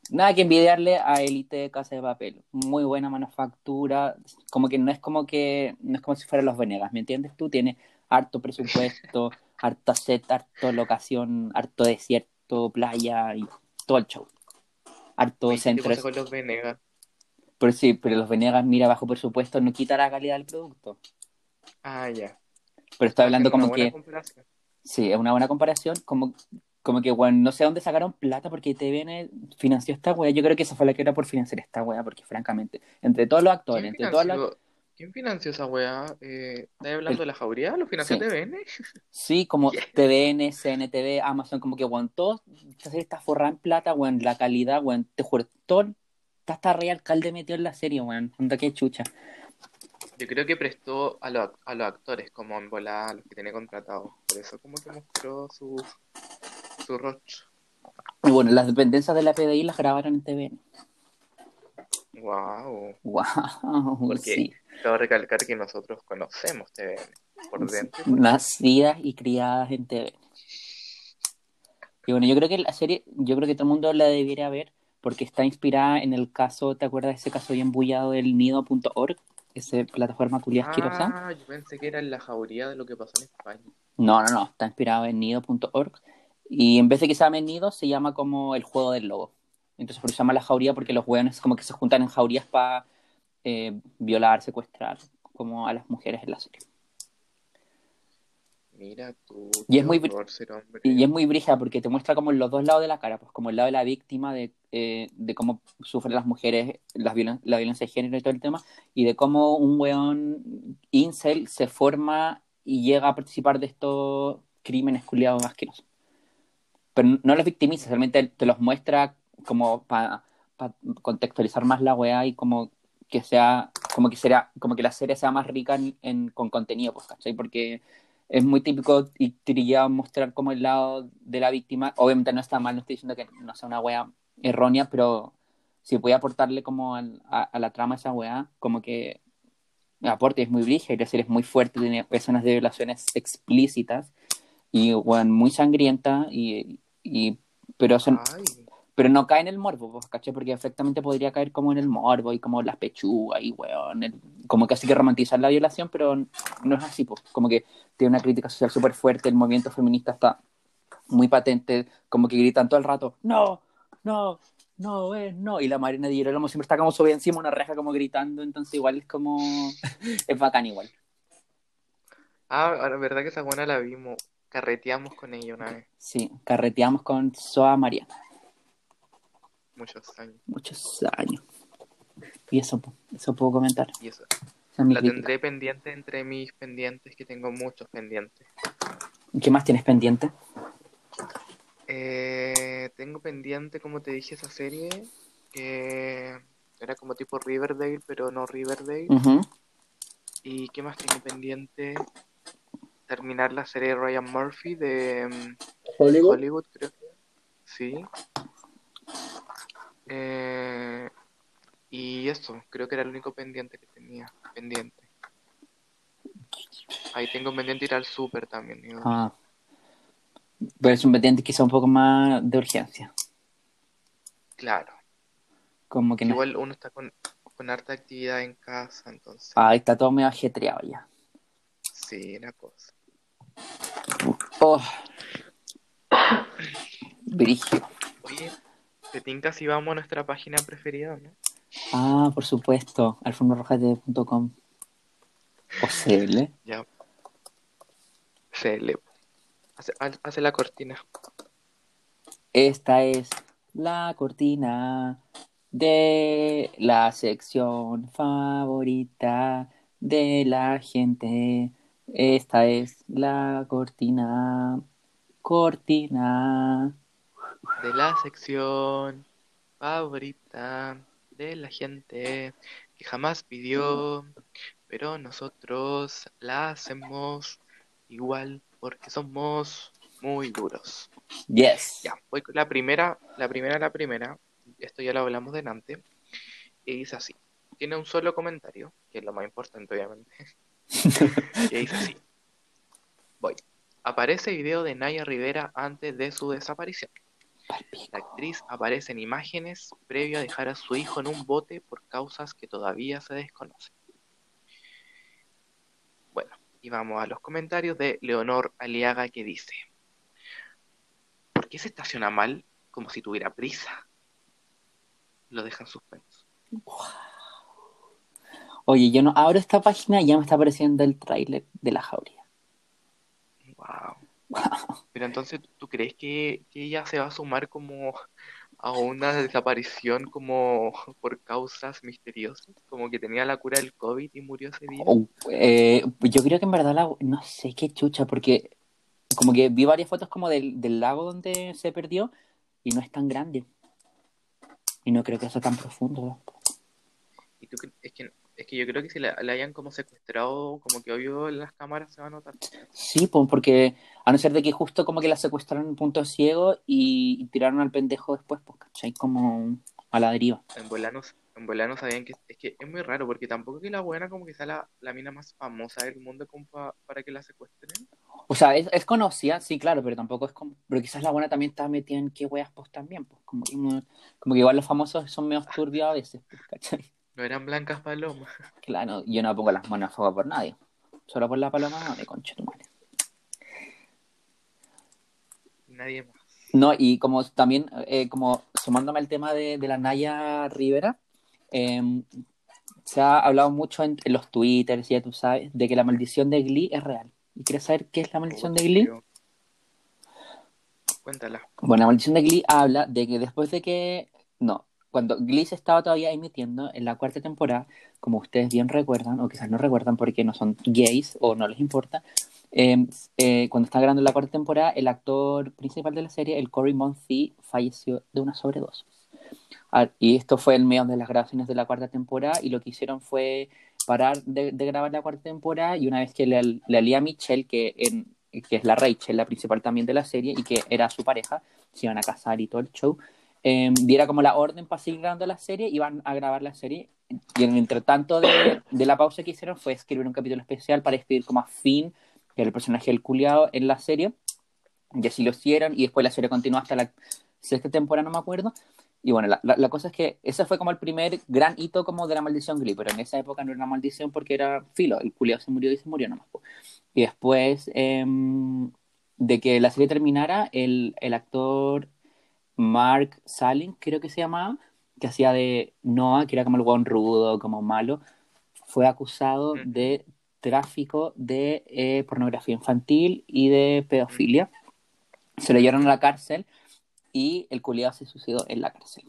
Nada que envidiarle a Elite de Casa de Papel. Muy buena manufactura. Como que no es como que no es como si fueran los Venegas, ¿me entiendes tú? Tiene harto presupuesto, harto set, harto locación, harto desierto, playa y todo el show. Harto Oye, ¿qué centro. con los Venegas? Pero sí, pero los Venegas, mira, bajo presupuesto no quita la calidad del producto. Ah, ya. Pero estoy hablando Es una como buena que, comparación. sí, es una buena comparación, como, como que, bueno, no sé dónde sacaron plata porque TVN financió esta wea. Yo creo que esa fue la que era por financiar esta wea, porque francamente, entre todos los actores, ¿Quién entre todas las... ¿quién financió esa weá? Eh, ¿Estás hablando de la jauría? ¿Lo financió Sí. TVN? Sí, como TVN, CNTV, Amazon, como que, weón, todo, esta serie está forrada en plata, weón, la calidad, weón, te juro, todo, está hasta rey alcalde metido en la serie, weón, onda que chucha. Yo creo que prestó a, los a los actores como en volada, a los que tenía contratados. Por eso como que mostró su, rostro. Y bueno, las dependencias de la PDI las grabaron en TVN. Wow. Wow, Porque sí. Cabe recalcar que nosotros conocemos TVN por dentro. Nacidas y criadas en TVN. Y bueno, yo creo que la serie, yo creo que todo el mundo la debiera ver porque está inspirada en el caso, ¿te acuerdas de ese caso bien bullado del nido.org? Esa plataforma culia asquerosa. Ah, yo pensé que era en la jauría de lo que pasó en España. No, no, no, está inspirado en nido.org. Y en vez de que se llame nido, se llama como el juego del lobo. Entonces por eso se llama la jauría, porque los hueones como que se juntan en jaurías para violar, secuestrar, como a las mujeres en la serie. Mira tú, Y es muy. Y es muy brígida porque te muestra como los dos lados de la cara, pues como el lado de la víctima, de, eh, de cómo sufren las mujeres las violen- la violencia de género y todo el tema, y de cómo un weón incel se forma y llega a participar de estos crímenes culiados asquerosos. Pero no los victimiza, realmente te los muestra como para contextualizar más la weá y como que sea, como que será, como que la serie sea más rica en, en- con contenido, pues, ¿cachai? Porque es muy típico y trillado mostrar como el lado de la víctima. Obviamente no está mal, no estoy diciendo que no sea una wea errónea, pero si puede aportarle como al- a, a la trama esa wea, como que aporte es muy brígida y la serie es muy fuerte, tiene escenas de violaciones explícitas y muy sangrienta y, y pero pero no cae en el morbo, pues, ¿cachai? Porque efectivamente podría caer como en el morbo y como las pechugas y weón, el- como que así que romantizar la violación, pero no es así, pues, como que tiene una crítica social súper fuerte, el movimiento feminista está muy patente, como que gritan todo el rato, no, no, no, eh, no, y la Marina de Girolamo siempre está como subida encima una reja como gritando, entonces igual es como, es bacán igual. ah, ahora, verdad que esa buena la vimos. Carreteamos con ella una vez, Sí, carreteamos con Soa Mariana, muchos años. muchos años. Y eso, eso puedo comentar. Y eso. Es La crítica. tendré pendiente entre mis pendientes, que tengo muchos pendientes. ¿Qué más tienes pendiente? Eh, tengo pendiente, como te dije, esa serie que era como tipo Riverdale, pero no Riverdale. ¿Y qué más tengo pendiente? Terminar la serie de Ryan Murphy de mm, Hollywood, creo que. Sí. Eh, y eso, creo que era el único pendiente que tenía. Pendiente. Ahí tengo pendiente ir al súper también. digo. Ah. Pero es un pendiente quizá un poco más de urgencia. Claro. Como que no. Igual uno está con, con harta actividad en casa, entonces. Ah, está todo medio ajetreado ya. Sí, una cosa. Oh. Brigio. Oye, ¿te tinca si vamos a nuestra página preferida, no? Ah, por supuesto. alfombrarrojate.com. Posible. Ya. Se le... Hace, ha- hace la cortina. Esta es la cortina de la sección favorita de la gente. Esta es la cortina. Cortina. De la sección favorita de la gente que jamás pidió, pero nosotros la hacemos igual porque somos muy duros. Yes. Ya, voy con la primera, la primera, la primera. Esto ya lo hablamos delante. Y dice así. Tiene un solo comentario, que es lo más importante, obviamente. y dice así. Voy. Aparece video de Naya Rivera antes de su desaparición. La actriz aparece en imágenes previo a dejar a su hijo en un bote por causas que todavía se desconocen. Bueno, y vamos a los comentarios de Leonor Aliaga que dice, ¿por qué se estaciona mal como si tuviera prisa? Lo deja en suspenso. Oye, yo no abro esta página y ya me está apareciendo el tráiler de la jauría. Pero entonces, ¿tú crees que, que ella se va a sumar como a una desaparición como por causas misteriosas? Como que tenía la cura del COVID y murió ese día. Oh, eh, yo creo que en verdad la, no sé qué chucha, porque como que vi varias fotos como del, del lago donde se perdió y no es tan grande. Y no creo que sea tan profundo. Y tú, es que, es que yo creo que si la, la hayan como secuestrado, como que obvio en las cámaras se va a notar. Sí, pues porque a no ser de que justo como que la secuestraron en punto ciego y, y tiraron al pendejo después, pues, ¿cachai? Como a la deriva. En Volanos, en Volanos sabían que es que es muy raro porque tampoco que la buena como que sea la, la mina más famosa del mundo como pa- para que la secuestren. O sea, es, es conocida, sí, claro, pero tampoco es como... Pero quizás la buena también está metida en qué weas pues también, pues como que, como que igual los famosos son medio turbios a veces, pues, ¿cachai? No eran blancas palomas. Claro, yo no pongo las manos a fuego por nadie. Solo por la paloma de concha tu madre. Nadie más. No, y como también, eh, como sumándome al tema de, de la Naya Rivera, eh, se ha hablado mucho en, en los twitters, ya tú sabes, de que la maldición de Glee es real. ¿Y quieres saber qué es la maldición de Glee? Cuéntala. Bueno, la maldición de Glee habla de que después de que. No, cuando Glee se estaba todavía emitiendo en la cuarta temporada, como ustedes bien recuerdan, o quizás no recuerdan porque no son gays o no les importa, eh, eh, cuando estaba grabando la cuarta temporada, el actor principal de la serie, el Cory Monteith, falleció de una sobredosis. Ah, y esto fue en medio de las grabaciones de la cuarta temporada, y lo que hicieron fue parar de, de grabar la cuarta temporada, y una vez que la, la Lía Michelle, que, en, que es la Rachel, la principal también de la serie, y que era su pareja, se iban a casar y todo el show, eh, diera como la orden para seguir grabando la serie, iban a grabar la serie, y en el entretanto de, de la pausa que hicieron fue escribir un capítulo especial para escribir como a el personaje del culiado en la serie, y así lo hicieron, y después la serie continuó hasta la sexta temporada, no me acuerdo, y bueno, la, la, la cosa es que ese fue como el primer gran hito como de la maldición Glee, pero en esa época no era una maldición porque era filo, el culiado se murió y se murió nomás. Y después eh, de que la serie terminara, el, el actor Mark Salling, creo que se llamaba, que hacía de Noah, que era como el guan rudo, como malo, fue acusado de tráfico de eh, pornografía infantil y de pedofilia. Se lo llevaron a la cárcel y el culiado se suicidó en la cárcel.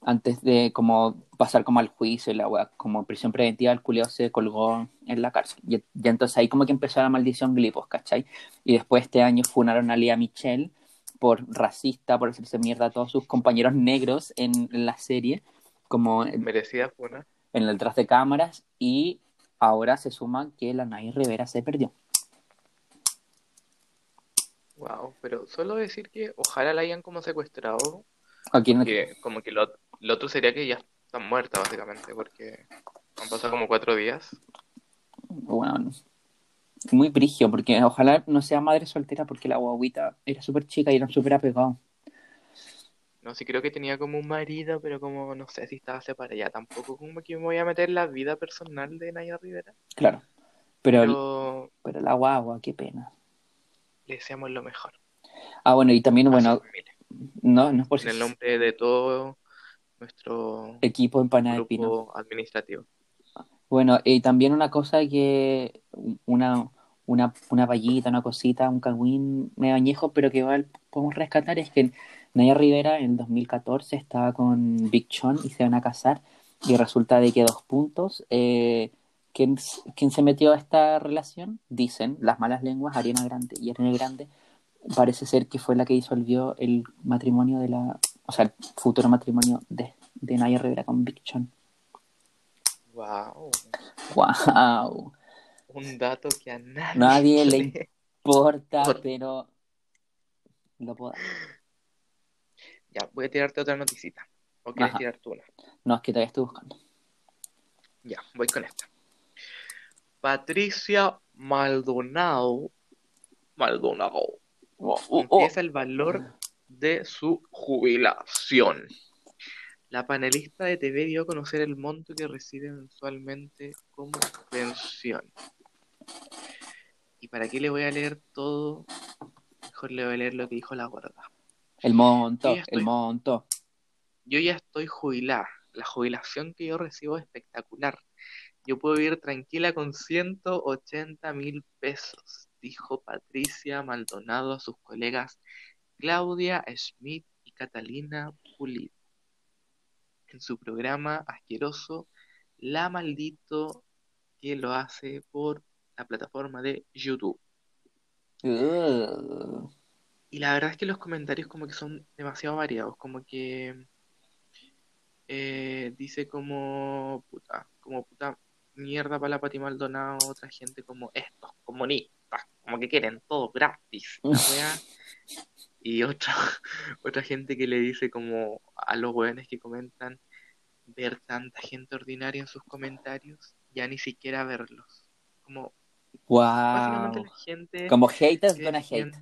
Antes de como pasar como al juicio y la wea, como prisión preventiva, el culiado se colgó en la cárcel. Y, y entonces ahí como que empezó la maldición glipos, ¿cachai? Y después este año funaron a Lía Michelle por racista, por hacerse mierda a todos sus compañeros negros en, en la serie, como en, Merecida en el detrás de cámaras, y ahora se suma que la Nay Rivera se perdió. Wow, pero solo decir que ojalá la hayan como secuestrado, Aquí no- que como que lo, lo otro sería que ya está muerta básicamente, porque han pasado como cuatro días. bueno, muy brigio, porque ojalá no sea madre soltera, porque la guaguita era súper chica y eran súper apegados. No, sí creo que tenía como un marido, pero como no sé si estaba separada ya, tampoco como que me voy a meter en la vida personal de Naya Rivera, Claro. Pero, pero pero la guagua, qué pena. le deseamos lo mejor. Ah, bueno, y también, a bueno, no, no es por En el nombre de todo nuestro equipo pino. grupo administrativo. Bueno, y también una cosa que una, una, una vallita, una cosita, un cagüín medio añejo, pero que igual podemos rescatar es que Naya Rivera en el 2014 estaba con Big Sean y se van a casar y resulta de que dos puntos, eh, ¿quién, se metió a esta relación? Dicen las malas lenguas, Ariana Grande. Y Ariana Grande parece ser que fue la que disolvió el matrimonio de la, o sea, el futuro matrimonio de, de Naya Rivera con Big Sean. Wow, ¡Wow! un dato que a nadie, Nadie le importa, Por- pero lo puedo. Ya, voy a tirarte otra noticita. ¿O quieres Ajá. tirar tú una? No, es que todavía estoy buscando. Ya, voy con esta. Patricia Maldonado, Maldonado, Oh, oh, oh. empieza el valor de su jubilación. La panelista de TV dio a conocer el monto que recibe mensualmente como pensión. ¿Y para qué le voy a leer todo? Mejor le voy a leer lo que dijo la gorda. El monto, estoy- el monto. Yo ya estoy jubilada. La jubilación que yo recibo es espectacular. Yo puedo vivir tranquila con 180 mil pesos dijo Patricia Maldonado a sus colegas Claudia Schmidt y Catalina Pulido en su programa asqueroso La Maldito que lo hace por la plataforma de YouTube. Uh, Y la verdad es que los comentarios como que son demasiado variados, como que eh, dice como puta, como puta mierda para la Pati Maldonado, otra gente como estos comunistas, como que quieren todo gratis, la. Y otra, otra gente que le dice como a los weones que comentan ver tanta gente ordinaria en sus comentarios, ya ni siquiera verlos. Como básicamente wow. la gente Como haters gonna hate.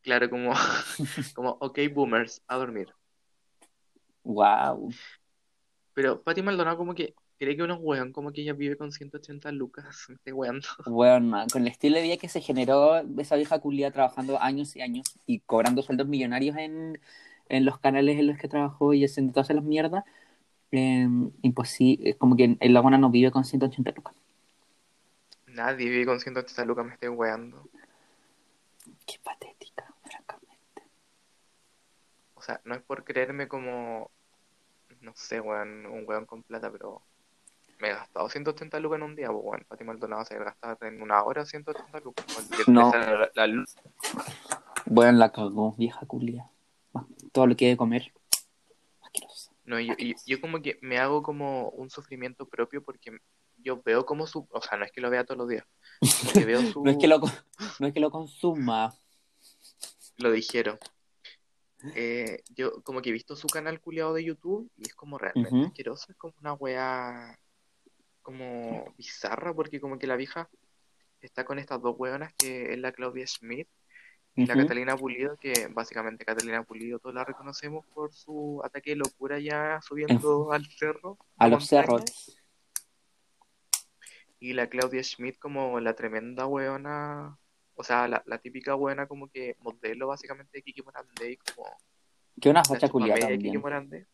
Claro, como, como, ok, boomers, a dormir. Wow. Pero Pati Maldonado como que cree que uno es weón, como que ella vive con 180 lucas, weando. Bueno, con el estilo de vida que se generó esa vieja culia trabajando años y años y cobrando sueldos millonarios en, en los canales en los que trabajó y haciendo todas las mierdas, eh, imposible, como que el la buena no vive con 180 lucas. Nadie vive con 180 lucas, me estoy weando. Qué patética, francamente. O sea, no es por creerme como, no sé, weón, un weón con plata, pero me he gastado 180 lucas en un día, pues, weón. Pati Maldonado se gastado en una hora 180 lucas. No. la, la luz. Bueno, la cagó, vieja culia. Todo lo que hay de comer. Asqueroso. No, yo, yo, yo como que me hago como un sufrimiento propio porque yo veo como su, o sea, no es que lo vea todos los días, veo su, No es que lo, no es que lo consuma. lo dijeron. Eh, yo como que he visto su canal culiado de YouTube y es como realmente Ujú. asqueroso, es como una wea como bizarra porque como que la vieja está con estas dos weonas que es la Claudia Schmidt y la. Catalina Pulido, que básicamente Catalina Pulido todos la reconocemos por su ataque de locura ya subiendo al cerro, A los montaña. cerros. Y la Claudia Schmidt como la tremenda weona, o sea, la, la típica weona como que modelo básicamente de Kiki Morandé y como Que una facha culia chupamedia de Kiki también. Morandé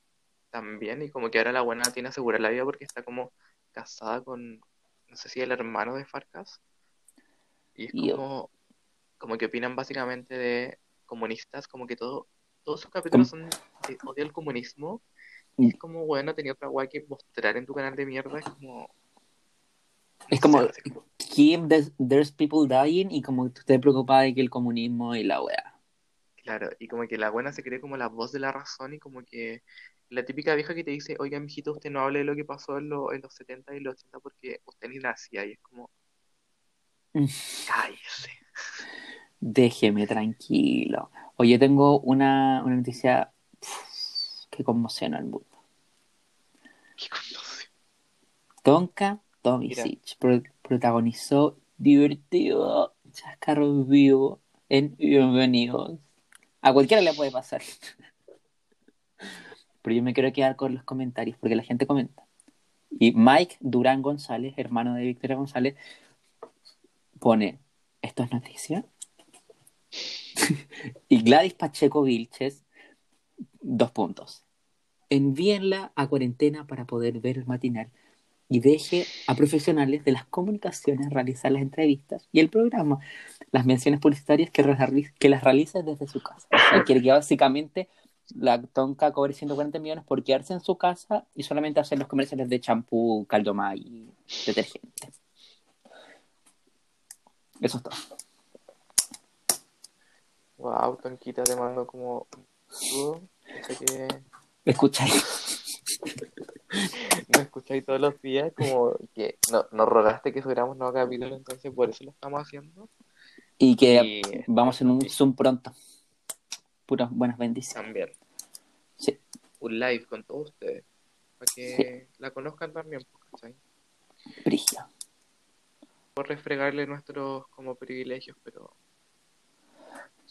también, y como que ahora la buena tiene asegurada la vida porque está como casada con, no sé si el hermano de Farcas, y es Yo. como, como que opinan básicamente de comunistas, como que todo, todos sus capítulos son de odio al comunismo, y es como, bueno, tenía otra weá que mostrar en tu canal de mierda, es como... Es no como, sé, como- Kim, there's, there's people dying y como tú estés preocupada de que el comunismo y la wea. Claro, y como que la buena se cree como la voz de la razón y como que la típica vieja que te dice, oiga, mijito, usted no hable de lo que pasó en, lo- en los 70 y los 80 porque usted ni nacía y es como, Mm. cállese. Déjeme tranquilo. Oye, tengo una, una noticia que conmociona al mundo. Qué conmoción. Tonka Tomisic pro- protagonizó divertido chascarro vivo en Bienvenidos. A cualquiera le puede pasar. Pero yo me quiero quedar con los comentarios porque la gente comenta. Y Mike Durán González, hermano de Victoria González, pone, ¿esto es noticia? y Gladys Pacheco Vilches, dos puntos. Envíenla a cuarentena para poder ver el matinal y deje a profesionales de las comunicaciones realizar las entrevistas y el programa, las menciones publicitarias que, las realice desde su casa. O sea, que básicamente la tonca cobre 140 millones por quedarse en su casa y solamente hacer los comerciales de champú, caldomay y detergente. Eso es todo. Wow, Tonquita, te mando como que Escucháis. nos escucháis todos los días, como que no, nos rogaste que subiéramos nuevo capítulo, entonces por eso lo estamos haciendo. Y que Y vamos en un Zoom pronto. Puras buenas bendiciones. también Sí. un live con todos ustedes, para que la conozcan también, pues, ¿cachai? Brigio. Por refregarle nuestros como privilegios, pero...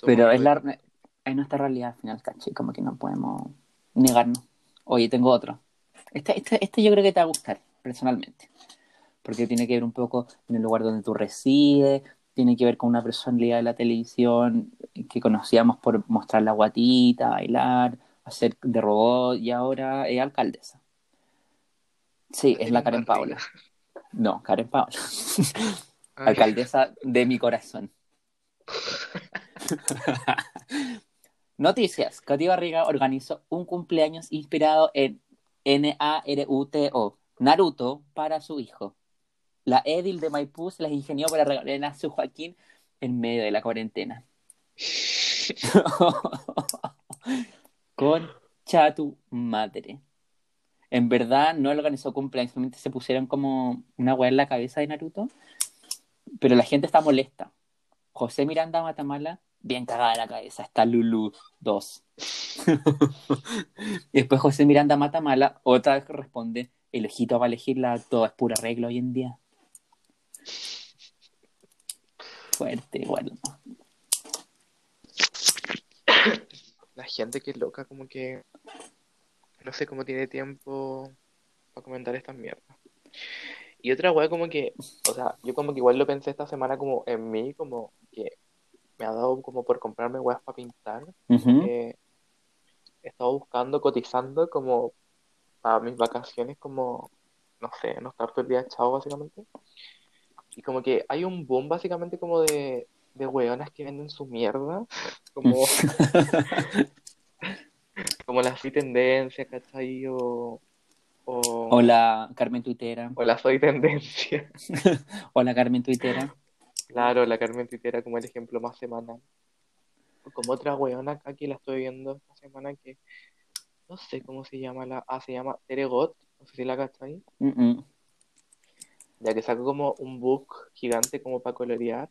Pero es, la, es nuestra realidad al final, caché, como que no podemos negarnos. Oye, tengo otro. Este, este, este yo creo que te va a gustar, personalmente. Porque tiene que ver un poco en el lugar donde tú resides, tiene que ver con una personalidad de la televisión que conocíamos por mostrar la guatita, bailar, hacer de robot y ahora es alcaldesa. Sí, es la Karen Paola. No, Karen Paola. Ay, alcaldesa de mi corazón. Noticias. Katy Barriga organizó un cumpleaños inspirado en N-A-R-U-T-O, Naruto, para su hijo. La Edil de Maipú se las ingenió para regalar a su Joaquín en medio de la cuarentena. Concha tu madre. En verdad no organizó cumpleaños, simplemente se pusieron como una weá en la cabeza de Naruto. Pero la gente está molesta. José Miranda Matamala, bien cagada la cabeza. Está Lulu 2. y después José Miranda Matamala, otra vez responde: el ojito para elegirla, todo es pura regla hoy en día. Fuerte, igual. ¿no? La gente que es loca, como que no sé cómo tiene tiempo para comentar estas mierdas. Y otra weá como que, o sea, yo como que igual lo pensé esta semana como en mí, como que me ha dado como por comprarme weas para pintar. Eh, he estado buscando, cotizando como para mis vacaciones, como, no sé, no estar todo el día echado básicamente. Y como que hay un boom básicamente como de, de weonas que venden su mierda, como, como la soy tendencia, ¿cachai? O, o, Hola, Carmen Tuitera. o la soy tendencia. Hola, Carmen Tuitera. Claro, la Carmen Twittera como el ejemplo más semanal. Como otra weona acá que la estoy viendo esta semana que no sé cómo se llama la. Ah, se llama Teregot, no sé si la cachai. Mm, mm. Ya que sacó como un book gigante como para colorear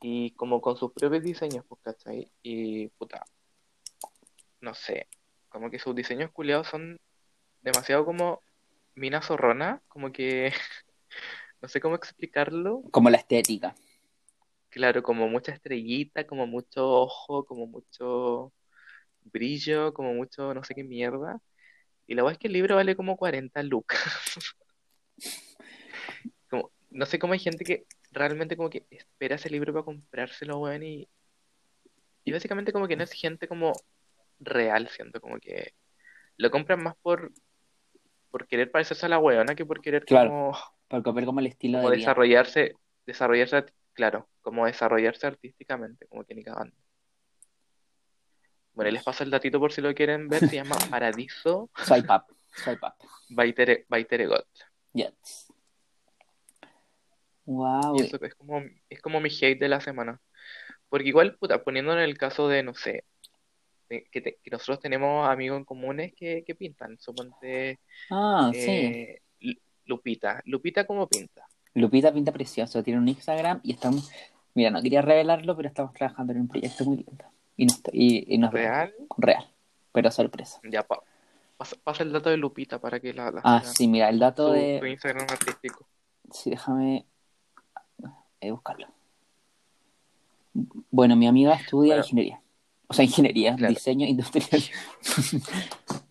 y como con sus propios diseños, pues, ¿cachai? Y puta, no sé, como que sus diseños culiados son demasiado como mina zorrona, como que no sé cómo explicarlo. Como la estética. Claro, como mucha estrellita, como mucho ojo, como mucho brillo, como mucho no sé qué mierda. Y la verdad es que el libro vale como 40 lucas. Como, no sé cómo hay gente que realmente como que espera ese libro para comprárselo, weón, y, y básicamente como que no es gente como real, siento como que lo compran más por, por querer parecerse a la weona que por querer Claro. como, Por copiar como el estilo como de vida. desarrollarse, desarrollarse, claro, como desarrollarse artísticamente, como que ni cagando. Bueno, les paso el datito por si lo quieren ver, se llama Paradiso Swipe up. Swipe up. by Tere, by. Yes. Wow. Y eso es como, es como mi hate de la semana. Porque igual, puta, poniendo en el caso de, no sé, que, te- que nosotros tenemos amigos en comunes que, que pintan. Suponte Ah, sí. eh, Lupita. Lupita, ¿cómo pinta? Lupita pinta precioso. Tiene un Instagram y estamos. Mira, no quería revelarlo, pero estamos trabajando en un proyecto muy lindo. Y nos, y, y nos ¿Real? Real. Pero sorpresa. Ya, pa- pasa, pasa el dato de Lupita para que la, la Ah, sí, mira, el dato Su, de. su Instagram artístico. Sí, déjame eh, buscarlo. Bueno, mi amiga estudia ingeniería. O sea, ingeniería, Claro. diseño industrial.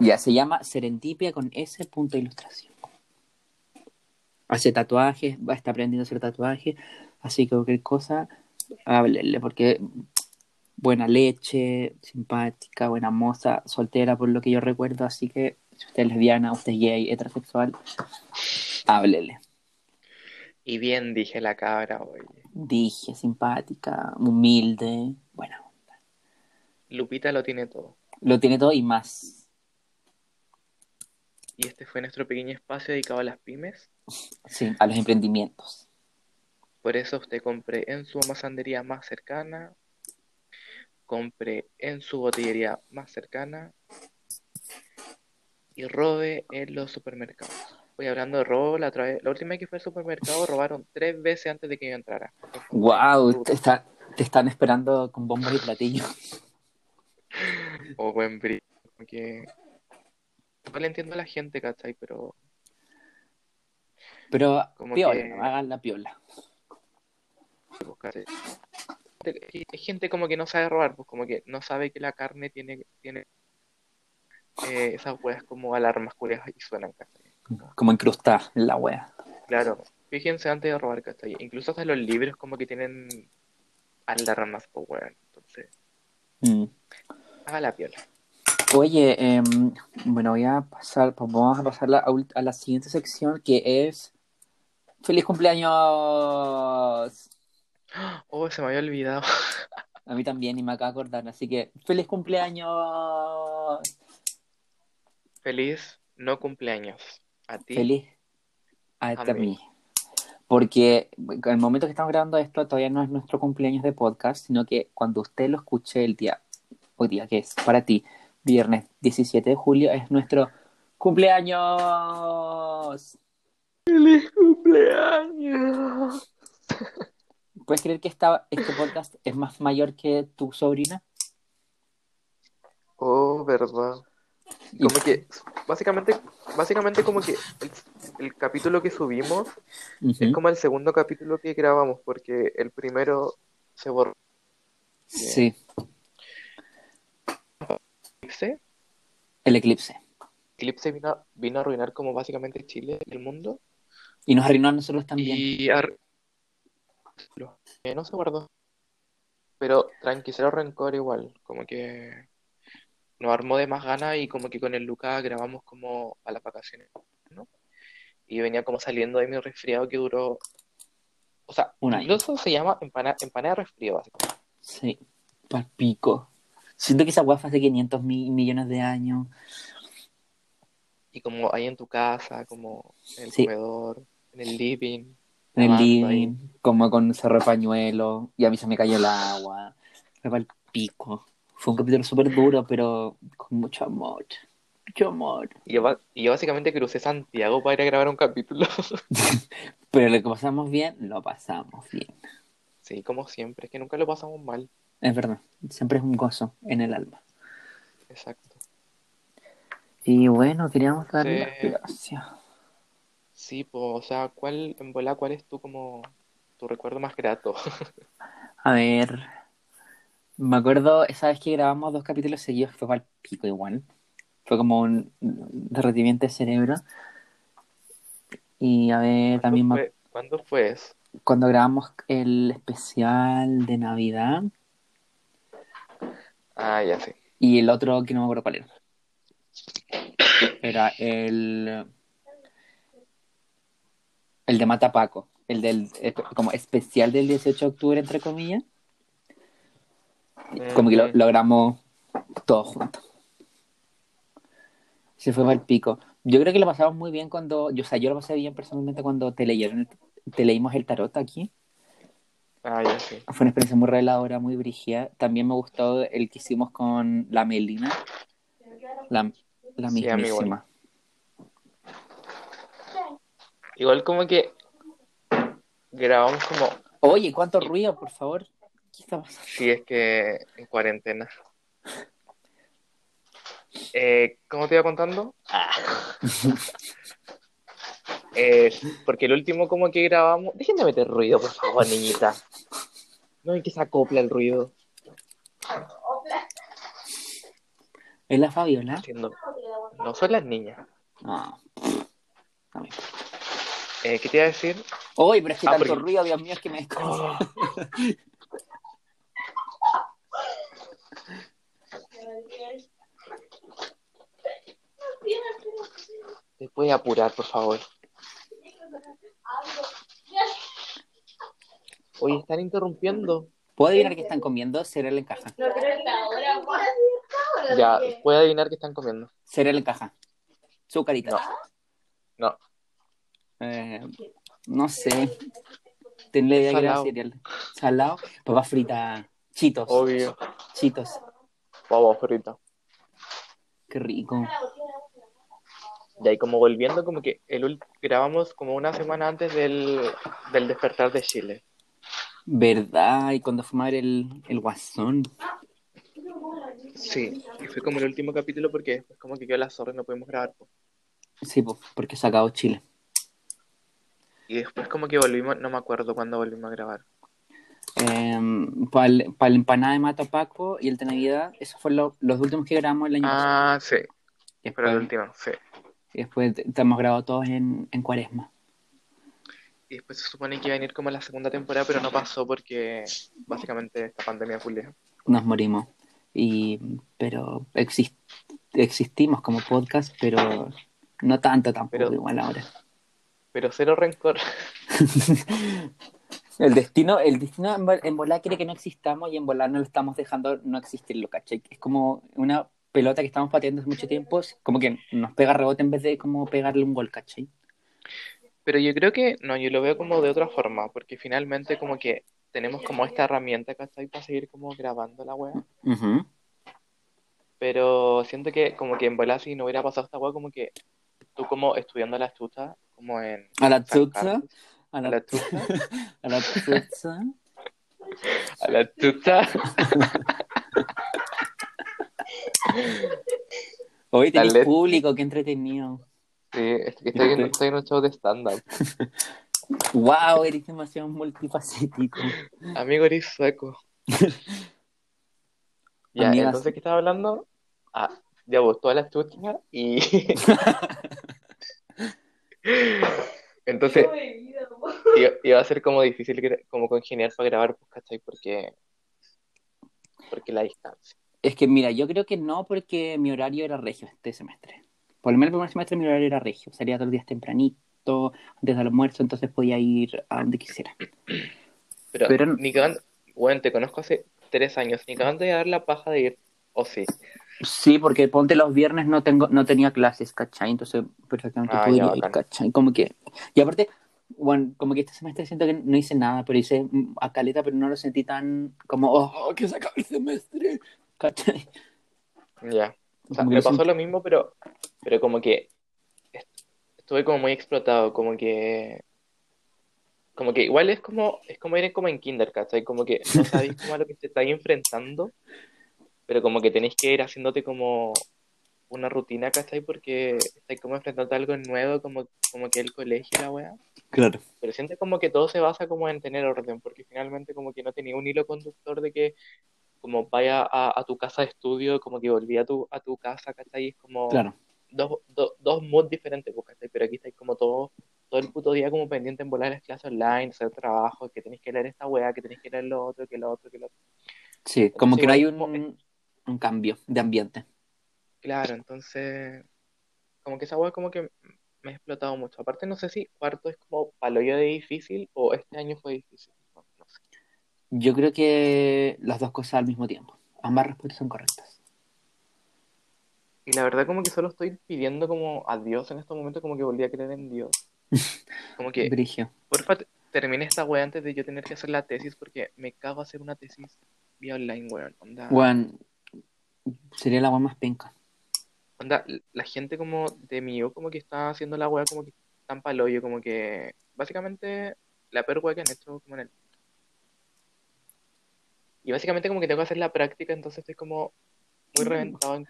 ya, se llama Serendipia con S. punto ilustración. Hace tatuajes, va estar aprendiendo a hacer tatuajes, así que cualquier cosa, háblenle, porque buena leche, simpática, buena moza, soltera por lo que yo recuerdo, así que si usted es lesbiana, usted es gay, heterosexual, háblele. Y bien, dije la cabra, oye. Dije, simpática, humilde, buena onda. Lupita lo tiene todo. Lo tiene todo y más. Y este fue nuestro pequeño espacio dedicado a las pymes. Sí, a los emprendimientos. Por eso usted compre en su almacenería más cercana, compre en su botillería más cercana y robe en los supermercados. Voy hablando de robo, la, otra vez- la última vez que fui al supermercado robaron tres veces antes de que yo entrara. Wow, te, está- te están esperando con bombos y platillos. O buen brillo. Porque... Igual entiendo a la gente, ¿cachai? Pero Pero Como piola, hagan la piola. pues. Hay gente como que no sabe robar, pues como que no sabe que la carne tiene, tiene eh, esas hueas como alarmas culiadas y suenan, ¿cachai? Como incrustada en la wea. Claro, fíjense antes de robar, ¿cachai? Incluso hasta los libros como que tienen alarmas, pues weón. Entonces, Mm. haga la piola. Oye, em, bueno, voy a pasar, pues vamos a pasar la- a, a la siguiente sección que es ¡Feliz cumpleaños! Oh, se me había olvidado. A mí también, y me acabo de acordar. Así que, ¡feliz cumpleaños! Feliz no cumpleaños. A ti. Feliz a, A mí. mí. Porque en el momento que estamos grabando esto, todavía no es nuestro cumpleaños de podcast, sino que cuando usted lo escuche el día, hoy día, que es para ti, viernes 17 de julio, es nuestro cumpleaños. ¡Feliz cumpleaños! ¿Puedes creer que esta, este podcast es más mayor que tu sobrina? Oh, verdad. Y- Como que, básicamente, básicamente como que el, el capítulo que subimos es como el segundo capítulo que grabamos, porque el primero se borró. Sí, Eclipse. el eclipse. Eclipse vino, a- vino a arruinar como básicamente Chile y el mundo. Y nos arruinó a nosotros también. Y ar- eh, no se guardó. Pero tranqui, cero rencor igual. Como que nos armó de más ganas y como que con el Lucas grabamos como a las vacaciones, ¿no? Y venía como saliendo de mi resfriado que duró. O sea, Un año. incluso se llama empana- empanada de resfrío, básicamente. Sí, pal pico. Siento que esa guafa hace 500 mil millones de años. Y como ahí en tu casa, como en el Sí. comedor, en el living, En el living, ahí. como con cerro de pañuelo, y a mí se me cayó el agua. Fue pal pico. Fue un capítulo súper duro, pero con mucho amor. Mucho amor. Y yo, ba- y yo básicamente crucé Santiago para ir a grabar un capítulo. Pero lo que pasamos bien, lo pasamos bien. Sí, como siempre, es que nunca lo pasamos mal. Es verdad, siempre es un gozo en el alma. Exacto. Y bueno, queríamos darle Sí. las gracias. Sí, pues, o sea, ¿cuál, en bola, cuál es tu como tu recuerdo más grato? A ver, me acuerdo esa vez que grabamos dos capítulos seguidos, fue para el pico igual. Fue como un derretimiento de cerebro. Y a ver, también me- fue, ¿cuándo fue eso? cuando grabamos el especial de Navidad Ah, ya sé. y el otro que no me acuerdo cuál era. Era el. El de Mata Paco. El del. eh, como especial del 18 de octubre, entre comillas. Como que lo logramos todos juntos. Se fue mal pico. Yo creo que lo pasamos muy bien cuando. Yo, o sea, yo lo pasé bien personalmente cuando te leyeron, te leímos el tarot aquí. Ah, ya sé. Fue una experiencia muy reveladora, muy brígida. También me gustó el que hicimos con la Melina. La, la Sí, a mí igual. mismísima. Igual como que grabamos como, Oye, ¿cuánto ruido, por favor? ¿Qué está pasando? si es que en cuarentena. Eh, ¿cómo te iba contando? Ah. Eh, porque el último como que grabamos... Dejen de meter ruido, por favor, niñita. No hay que se acopla el ruido. ¿Es la Fabiola? Haciendo... No son las niñas. No. A mí. Eh, ¿qué te iba a decir? Oye, pero es que Ah, tanto porque- ruido, Dios mío, es que me Oh. ¿Te puedes apurar, por favor? Oye, están interrumpiendo. ¿Puedo adivinar qué están comiendo? Cereal en caja. No creo que ahora. Ya, puede adivinar qué están comiendo. Cereal en caja. Su carita. No. No. Eh, no sé. Tenle idea que era Salado. cereal. Salado. Papá frita. Chitos. Obvio. Chitos. Vamos, frita. Qué rico. Y ahí como volviendo, como que el grabamos como una semana antes del, del despertar de Chile. ¿Verdad? Y cuando ver el, el guasón. Sí, y fue como el último capítulo porque después como que quedó la zorra y no pudimos grabar. po. Sí, pues, porque se acabó Chile. Y después como que volvimos, no me acuerdo cuándo volvimos a grabar. para el, la empanada de Mato Paco y el de Navidad, esos fueron lo- los últimos que grabamos el año pasado. Ah, sí, Y pero el después, último, sí. Y después te- te hemos grabado todos en, en cuaresma. Y después se supone que iba a venir como la segunda temporada, pero no pasó porque básicamente esta pandemia culea. Nos morimos. Y, pero exist- existimos como podcast, pero no tanto tampoco Pero- igual ahora. pero cero rencor. El destino, el destino en, en volar quiere que no existamos y en volar no lo estamos dejando no existirlo, ¿cachai? Es como una pelota que estamos pateando hace mucho tiempo, como que nos pega rebote en vez de como pegarle un gol, ¿cachai? Pero yo creo que, no, yo lo veo como de otra forma, porque finalmente como que tenemos como esta herramienta, ¿cachai? Para seguir como grabando la wea. Pero siento que como que en volar si no hubiera pasado esta wea, como que tú como estudiando la chuta, como en A la Carlos, a la, la tuta, a la tutsa. a la tuta, Hoy tenés Dale. público, qué entretenido. sí, es que estoy en, estoy en un show de stand-up. Wow, eres demasiado multifacético. Amigo, eres sueco. Ya, Amigas. entonces, ¿qué estaba hablando? Ah, ya vos, todas las chuchas y... Entonces, iba, iba a ser como difícil como congeniar para grabar, pues, ¿cachai? Porque, porque la distancia. Es que mira, yo creo que no porque mi horario era regio este semestre. Por lo menos el primer semestre mi horario era regio. Salía todos los días tempranito, antes del almuerzo, entonces podía ir a donde quisiera. Pero, Pero- ni cagando, bueno, te conozco hace tres años, ni cagando de dar la paja de ir, o sí. Sí, porque ponte los viernes no tengo, no tenía clases, ¿cachai? Entonces perfectamente Ah, podría ya, ir. ¿cachai? Como que, y aparte, bueno, como que este semestre siento que no hice nada, pero hice mm, a caleta, pero no lo sentí tan como, oh, que se acaba el semestre, ¿cachai? Ya. O sea, me pasó lo mismo, pero, pero como que est- estuve como muy explotado, como que, como que igual es como, es como ir como en kinder, ¿cachai? Como que no sabéis cómo a lo que te estáis enfrentando, pero como que tenéis que ir haciéndote como una rutina, ¿cachai? Porque estáis como enfrentando algo nuevo, como, como que el colegio y la weá. Claro. Pero siento como que todo se basa como en tener orden, porque finalmente como que no tenía un hilo conductor de que como vaya a, a tu casa de estudio, como que volví a tu, a tu casa, ¿cachai? Es como Claro. dos, dos, dos moods diferentes, pues, ¿cachai? Pero aquí estáis como todo, todo el puto día como pendiente en volar las clases online, hacer trabajo, que tenéis que leer esta weá, que tenéis que leer lo otro, que lo otro, que lo otro. Sí, como que no hay un, un cambio de ambiente. Claro, entonces, como que esa weá como que me ha explotado mucho. Aparte, no sé si cuarto es como paloyo de difícil o este año fue difícil. Yo creo que las dos cosas al mismo tiempo. Ambas respuestas son correctas. Y la verdad como que solo estoy pidiendo como a Dios en estos momentos, como que volví a creer en Dios. Como que, Brigio. porfa, te- termine esta weá antes de yo tener que hacer la tesis, porque me cago hacer una tesis vía online, weón. Onda, Bueno, sería la agua más penca. onda, la gente como de U como que está haciendo la weá como que tan paloyo, como que, básicamente, la peor weá que han hecho como en el... Y básicamente como que tengo que hacer la práctica, entonces estoy como muy Mm. reventado, en-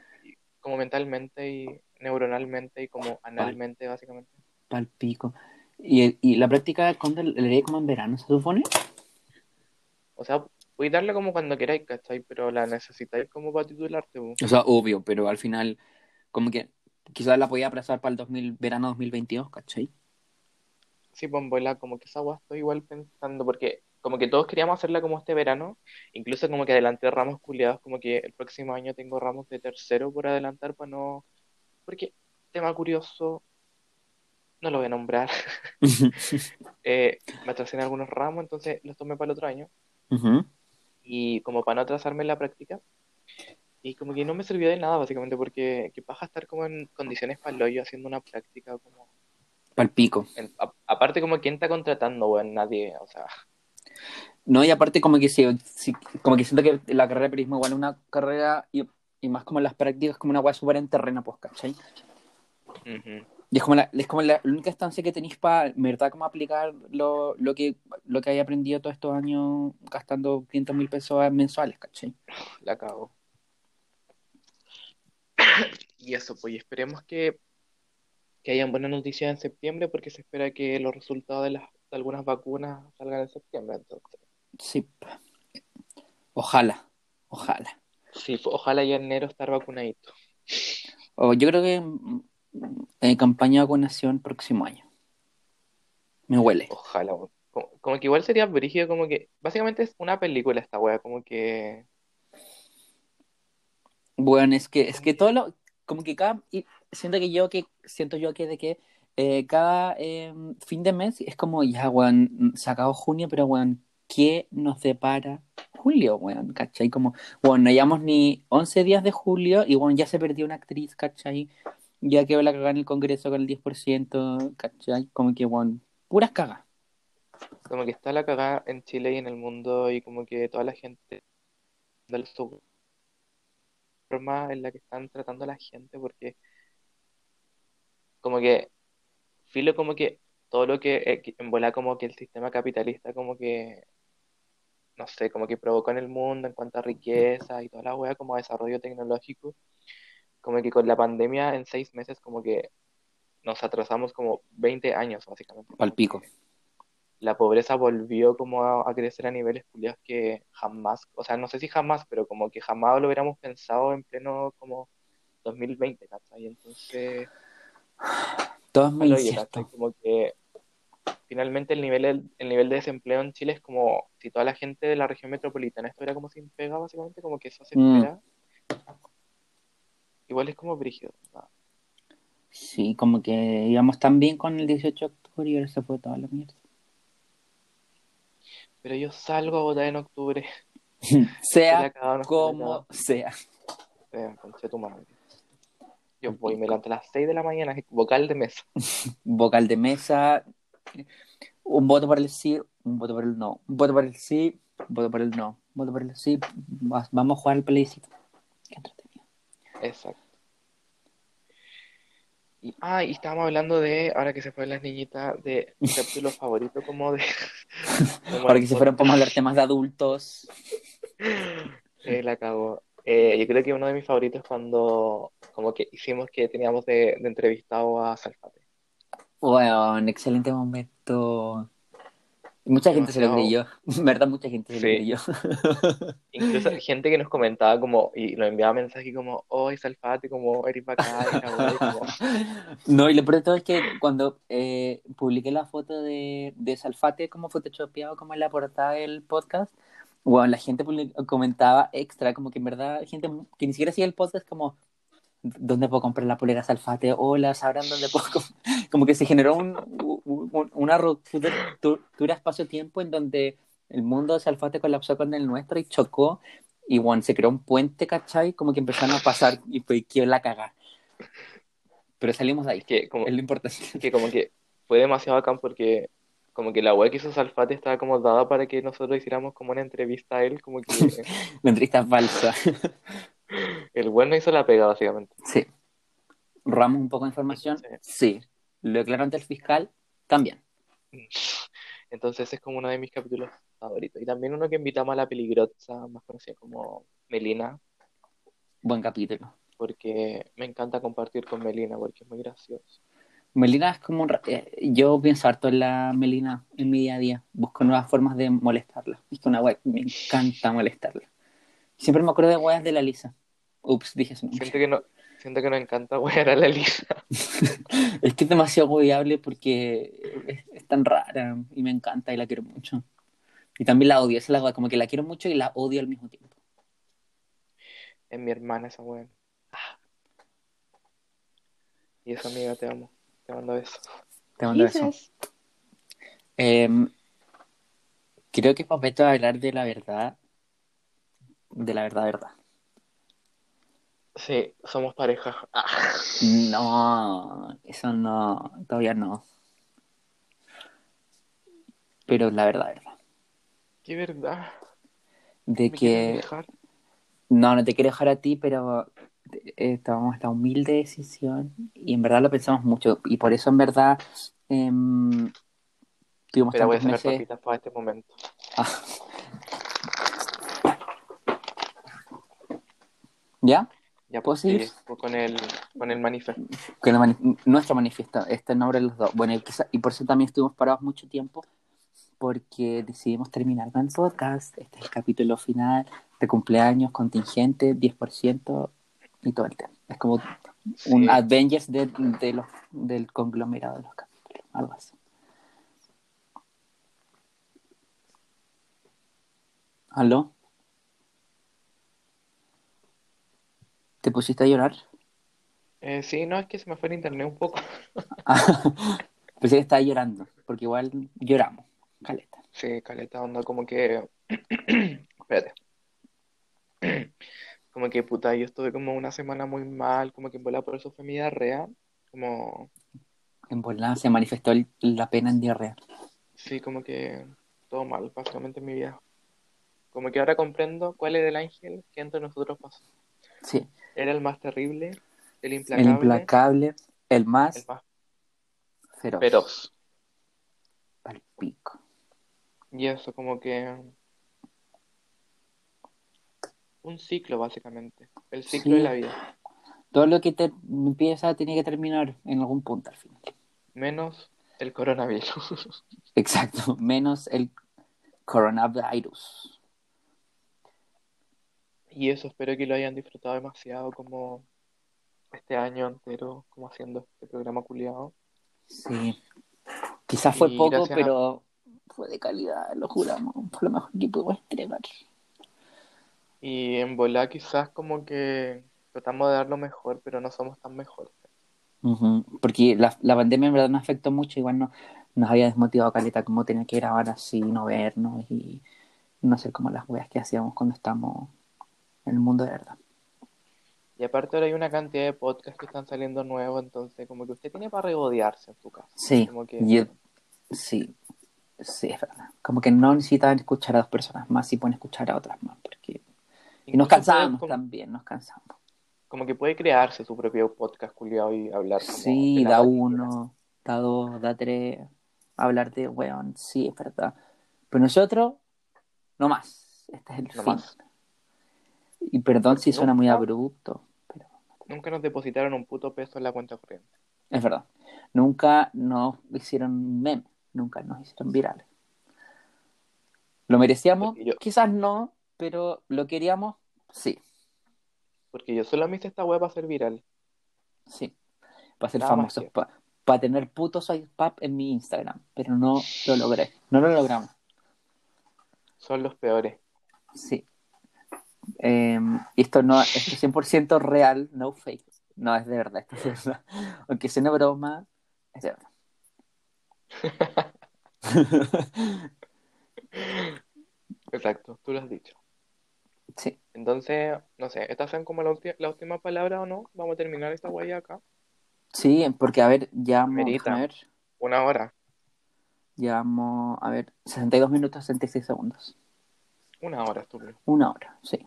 como mentalmente y neuronalmente y como analmente, básicamente. Pal pico. ¿Y, y la práctica cuándo le haré como en verano, se supone? O sea, puedes darle como cuando queráis, ¿cachai? Pero la necesitáis como para titularte, bu. O sea, obvio, pero al final, como que quizás la podía aplazar para el 2000, verano 2022, ¿cachai? Sí, pues como que esa weá estoy igual pensando, porque como que todos queríamos hacerla como este verano, incluso como que adelanté ramos culiados, como que el próximo año tengo ramos de tercero por adelantar para no... Porque, tema curioso, no lo voy a nombrar, eh, me atrasé en algunos ramos, entonces los tomé para el otro año, y como para no atrasarme en la práctica, y como que no me sirvió de nada, básicamente, porque qué paja estar como en condiciones para el hoyo haciendo una práctica como... Pal pico. en- a- aparte como quién está contratando, weón, nadie, o sea... No, y aparte como que sí, sí, como que siento que la carrera de periodismo igual es una carrera y, y más como las prácticas como una weá súper en terreno, pues, ¿cachai? Y es como la, es como la única instancia que tenéis para, en verdad, como aplicar lo, lo que lo que hay aprendido todos estos años gastando 500 mil pesos mensuales, ¿cachai? la cago. Y eso, pues, y esperemos que, que hayan buenas noticias en septiembre, porque se espera que los resultados de, las, algunas vacunas salgan en septiembre. Entonces, Sí. Ojalá, ojalá. sí, pues, ojalá ya en enero estar vacunadito. O yo creo que mm, en campaña de vacunación próximo año. Me huele. Ojalá, como, como que igual sería brígido, como que básicamente es una película esta wea, como que Bueno, es que, es que todo lo, como que cada, y siento que yo que, siento yo que de que eh, cada eh, fin de mes es como, ya, weón, se acabó junio, pero, weón, ¿qué nos depara julio, weón? ¿Cachai? Como, weón, no llevamos ni 11 días de julio y, weón, ya se perdió una actriz, ¿cachai? Ya quedó la cagada en el Congreso con el 10%, ¿cachai? Como que, weón, puras cagas. Como que está la cagada en Chile y en el mundo y como que toda la gente del sur forma en la que están tratando a la gente porque como que filo como que todo lo que eh, en bola como que el sistema capitalista como que no sé, como que provocó en el mundo en cuanto a riqueza y toda la wea como desarrollo tecnológico, como que con la pandemia en seis meses como que nos atrasamos como 20 años básicamente, como pico. la pobreza volvió como a, a crecer a niveles culiados que jamás, o sea, no sé si jamás, pero como que jamás lo hubiéramos pensado en pleno como 2020, ¿cachai? Entonces, Todo es muy malo, oye, ¿cachai? incierto. Como que finalmente el nivel, el nivel de desempleo en Chile es como si toda la gente de la región metropolitana estuviera como sin pega, básicamente, como que eso se Mm, espera. Igual es como brígido, sí, como que íbamos tan bien con el 18 de octubre y ahora se fue toda la mierda. Pero yo salgo a votar en octubre, Sea se como sea. Conche tu madre. Yo voy, me levanto a las 6 de la mañana, vocal de mesa. Vocal de mesa, un voto por el sí, un voto por el no, un voto por el sí, un voto por el no, un voto por el sí. Va- Vamos a jugar al plebiscito. Qué entretenido. Exacto. Y, ah, y estábamos hablando de, ahora que se fueron las niñitas, de mi capítulo favorito como de como Ahora que se fueron, podemos hablar temas de adultos. Eh, la. Eh, yo creo que uno de mis favoritos es cuando como que hicimos que teníamos de, de entrevistado a Salfate. Bueno, excelente momento. Mucha gente se lo creyó. En verdad, mucha gente se lo Sí. creyó. Incluso gente que nos comentaba como, y nos enviaba mensajes como, oh, Salfate, como, eres bacán, como, No, y lo peor de todo es que cuando eh, publiqué la foto de, de Salfate como photoshopeado como en la portada del podcast, bueno, la gente comentaba extra, como que en verdad gente que ni siquiera hacía el podcast como ¿dónde puedo comprar la polera Salfate? Hola, ¿sabrán dónde puedo com-?" Como que se generó un, un- una ruptura espacio-tiempo en donde el mundo de Salfate colapsó con el nuestro y chocó y bueno, se creó un puente, ¿cachai? Como que empezaron a pasar y fue que la caga. Pero salimos de ahí, que como, es lo importante. que como que fue demasiado bacán porque como que la web que hizo Salfate estaba como dada para que nosotros hiciéramos como una entrevista a él, como que La entrevista falsa. El bueno hizo la pega, básicamente. Sí. ¿Robamos un poco de información? Sí. ¿Lo declaró ante el fiscal? También. entonces es como uno de mis capítulos favoritos. Y también uno que invitamos a la peligrosa, más conocida como Melina, Buen capítulo. porque me encanta compartir con Melina, porque es muy gracioso. Melina es como un... eh, yo pienso harto en la Melina en mi día a día. Busco nuevas formas de molestarla. Es que una wea me encanta molestarla. Siempre me acuerdo de weas de la Lisa. Ups, dije nombre. Siento que no, siento que nos encanta wear a la Lisa. Es que es demasiado weable porque es, es tan rara y me encanta y la quiero mucho. Y también la odio. Esa es la wea, como que la quiero mucho y la odio al mismo tiempo. Es mi hermana esa weón. Y esa amiga, te amo. Te mando besos. Te mando eso. Em, creo que es momento de hablar de la verdad. De la verdad, verdad. Sí, somos pareja. Ah. No, eso no, todavía no. Pero la verdad, verdad. Qué verdad. De ¿Me que, dejar? no, no te quiero dejar a ti, pero eh, tomamos esta humilde decisión y en verdad lo pensamos mucho. Y por eso en verdad em, tuvimos Espera, voy a tantos meses. para este momento. Ah, ¿Ya? Ya ¿Puedo pues seguir? con el, con el manifiesto. Con el mani- nuestro manifiesto, este nombre de los dos. Bueno, y, quizá- y por eso también estuvimos parados mucho tiempo, porque decidimos terminar con el podcast. Este es el capítulo final de cumpleaños, contingente, 10% y todo el tema. Es como un. Avengers de, de los, del conglomerado de los capítulos, algo así. ¿Aló? ¿Te pusiste a llorar? Eh, sí, no, es que se me fue el internet un poco. Pensé que estaba llorando, porque igual lloramos, caleta. Sí, caleta onda, como que... Espérate. Como que, puta, yo estuve como una semana muy mal, como que en volada por eso fue mi diarrea. Como, En volada se manifestó el- la pena en diarrea. sí, como que todo mal, básicamente en mi vida. Como que ahora comprendo cuál era el ángel que entre nosotros pasó. Sí, Era el más terrible, el el implacable, implacable, el más el más feroz. feroz. Pal pico. Y eso, como que... Un ciclo, básicamente. El ciclo Sí. de la vida. Todo lo que te empieza tiene que terminar en algún punto al final. Menos el coronavirus. Exacto, menos el coronavirus. Y eso, espero que lo hayan disfrutado demasiado como este año entero, como haciendo este programa culiado. Sí. Quizás fue Y poco, a- pero fue de calidad, lo juramos. Fue lo mejor que pudimos entregar. Y en volar quizás como que tratamos de dar lo mejor, pero no somos tan mejores. Porque la, la pandemia en verdad nos afectó mucho, igual no, nos había desmotivado caleta como tener que grabar así, no vernos y no hacer como las weas que hacíamos cuando estamos en el mundo de verdad. Y aparte ahora hay una cantidad de podcasts que están saliendo nuevos, entonces como que usted tiene para regodearse en su casa. Sí, Como que y- sí, sí, es verdad. Como que no necesitan escuchar a dos personas más, si pueden escuchar a otras más, porque... Y nos puede cansamos también, nos cansamos. como que puede crearse su propio podcast culiado y hablar como Sí, da uno, da dos, da tres, hablar de weón, sí, es verdad. Pero nosotros, no más. Este es el No fin. más. Y perdón si suena muy abrupto, pero Nunca nos depositaron un puto peso en la cuenta corriente. es verdad. Nunca nos hicieron meme, nunca nos hicieron virales. ¿Lo merecíamos? Yo- Quizás no, pero lo queríamos, sí, Porque yo solo me hice esta web para ser viral. sí. Para ser Nada famosos, que- para tener puto soy pap en mi Instagram, pero no lo logré, no lo logramos. Son los peores. Sí. Eh, y esto no esto es 100% real, no fake. No, es de verdad, esto es de verdad. Aunque sea una broma, es de verdad. Exacto, tú lo has dicho. sí, Entonces, no sé, estas son como la, la última palabra o no. Vamos a terminar esta guaya acá. sí, porque a ver, ver, Una hora. llevamos, a ver, 62 minutos 66 segundos. Una hora, estúpido. Una hora, sí.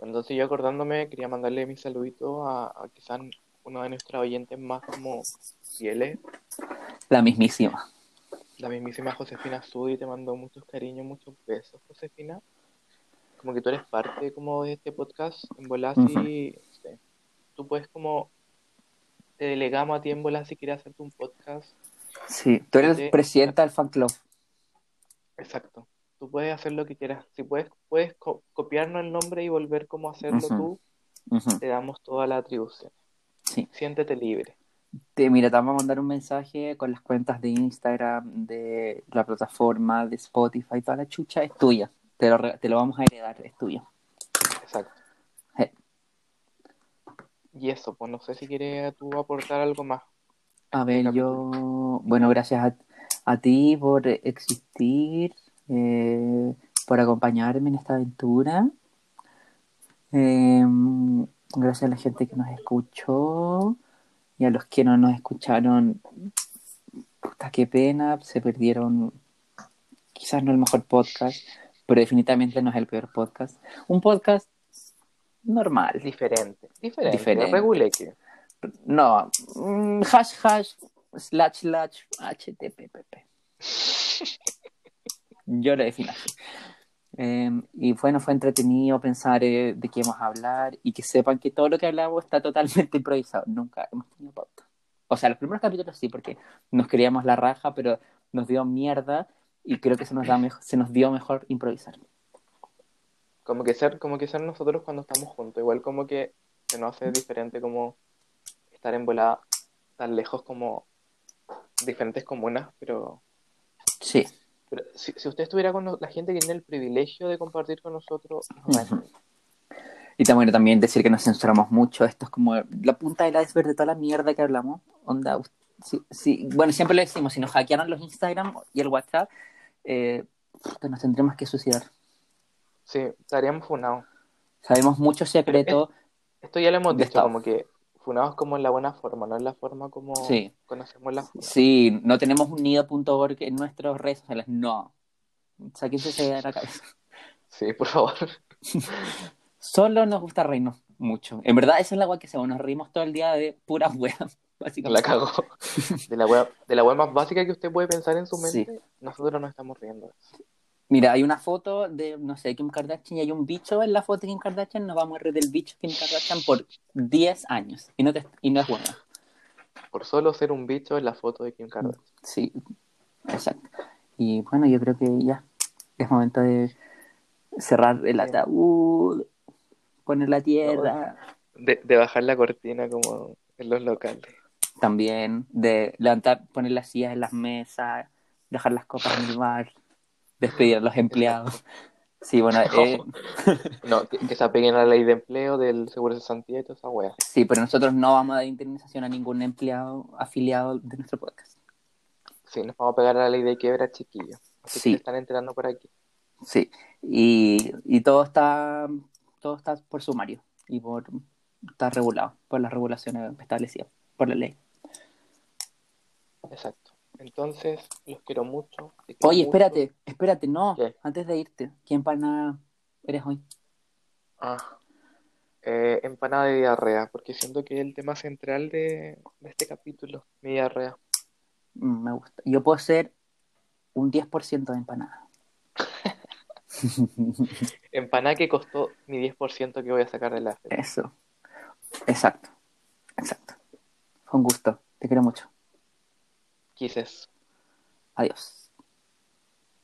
Entonces yo acordándome, quería mandarle mi saludito a, a quizás uno de nuestros oyentes más como fieles, La mismísima. la mismísima Josefina Sudi, te mando muchos cariños, muchos besos, Josefina. Como que tú eres parte como de este podcast, en si no sé, tú puedes como, te delegamos a ti en bola si quieres hacerte un podcast. Sí, tú eres presidenta del fan club. Exacto. Tú puedes hacer lo que quieras. Si puedes, puedes co- copiarnos el nombre y volver como hacerlo tú, te damos toda la atribución. Sí. Siéntete libre. Te, mira, te vamos a mandar un mensaje con las cuentas de Instagram, de la plataforma, de Spotify, toda la chucha es tuya. Te lo, te lo vamos a heredar, es tuyo. Exacto. Y eso, pues no sé si quieres tú aportar algo más. A ver, yo, bueno, gracias a, a ti por existir, eh, por acompañarme en esta aventura. Eh, gracias a la gente que nos escuchó y a los que no nos escucharon. Puta, qué pena, se perdieron. Quizás no el mejor podcast, pero definitivamente no es el peor podcast. Un podcast normal. Diferente. Diferente. Diferente. Reguleque. No, mm, hash hash slash slash http. Yo lo defino así. Eh, y bueno, fue entretenido pensar eh, de qué vamos a hablar y que sepan que todo lo que hablamos está totalmente improvisado. Nunca hemos tenido pauta. O sea, los primeros capítulos sí, porque nos creíamos la raja, pero nos dio mierda y creo que se nos, da mejor, se nos dio mejor improvisar. Como que ser, como que ser nosotros cuando estamos juntos. Igual como que se nos hace diferente como estar en volada tan lejos como diferentes comunas, pero Sí, Pero si, si usted estuviera con la gente que tiene el privilegio de compartir con nosotros. Y también, también decir que nos censuramos mucho. Esto es como la punta del iceberg de toda la mierda que hablamos. Onda, sí, sí. Bueno, siempre lo decimos, si nos hackearon los Instagram y el WhatsApp, eh, que nos tendremos que suicidar. Sí, estaríamos funados. Sabemos mucho secreto. Esto ya lo hemos dicho, estado. como que funados como en la buena forma, no en la forma como Sí. conocemos la funa. Sí, no tenemos un nido.org en nuestras redes sociales. No. Sáquense esa idea de la cabeza. Sí, por favor. Solo nos gusta reírnos mucho. En verdad, esa es la agua que hacemos. Nos reímos todo el día de puras weas, La básicamente. cagó. De la web, de la web más básica que usted puede pensar en su mente, nosotros nos estamos riendo. Mira, hay una foto de, no sé, Kim Kardashian y hay un bicho en la foto de Kim Kardashian. Nos vamos a reír del bicho Kim Kardashian por 10 años. Y no, te- y no es bueno. Por solo ser un bicho en la foto de Kim Kardashian. Sí, exacto. Y bueno, yo creo que ya es momento de cerrar el ataúd, poner la tierra, De, de bajar la cortina como en los locales. también de levantar, poner las sillas en las mesas, dejar las copas en el bar, despedir a los empleados. Sí, bueno, eh, No, que, que se apeguen a la ley de empleo del seguro de cesantía y toda esa wea. sí, pero nosotros no vamos a dar indemnización a ningún empleado afiliado de nuestro podcast. Sí, nos vamos a pegar a la ley de quiebra, chiquillos. Así Sí. que se están enterando por aquí. Sí, y, y todo está todo está por sumario y por está regulado por las regulaciones establecidas por la ley. Exacto. Entonces, los quiero mucho. quiero Oye, mucho. espérate, espérate, no, ¿Qué? antes de irte, ¿qué empanada eres hoy? Ah, eh, empanada de diarrea, porque siento que es el tema central de, de este capítulo, mi diarrea. Mm, me gusta. Yo puedo ser un 10% de empanada. Empanada que costó mi 10% que voy a sacar de la. Eso. Exacto. Exacto. Fue un gusto. Te quiero mucho. Quises. Adiós.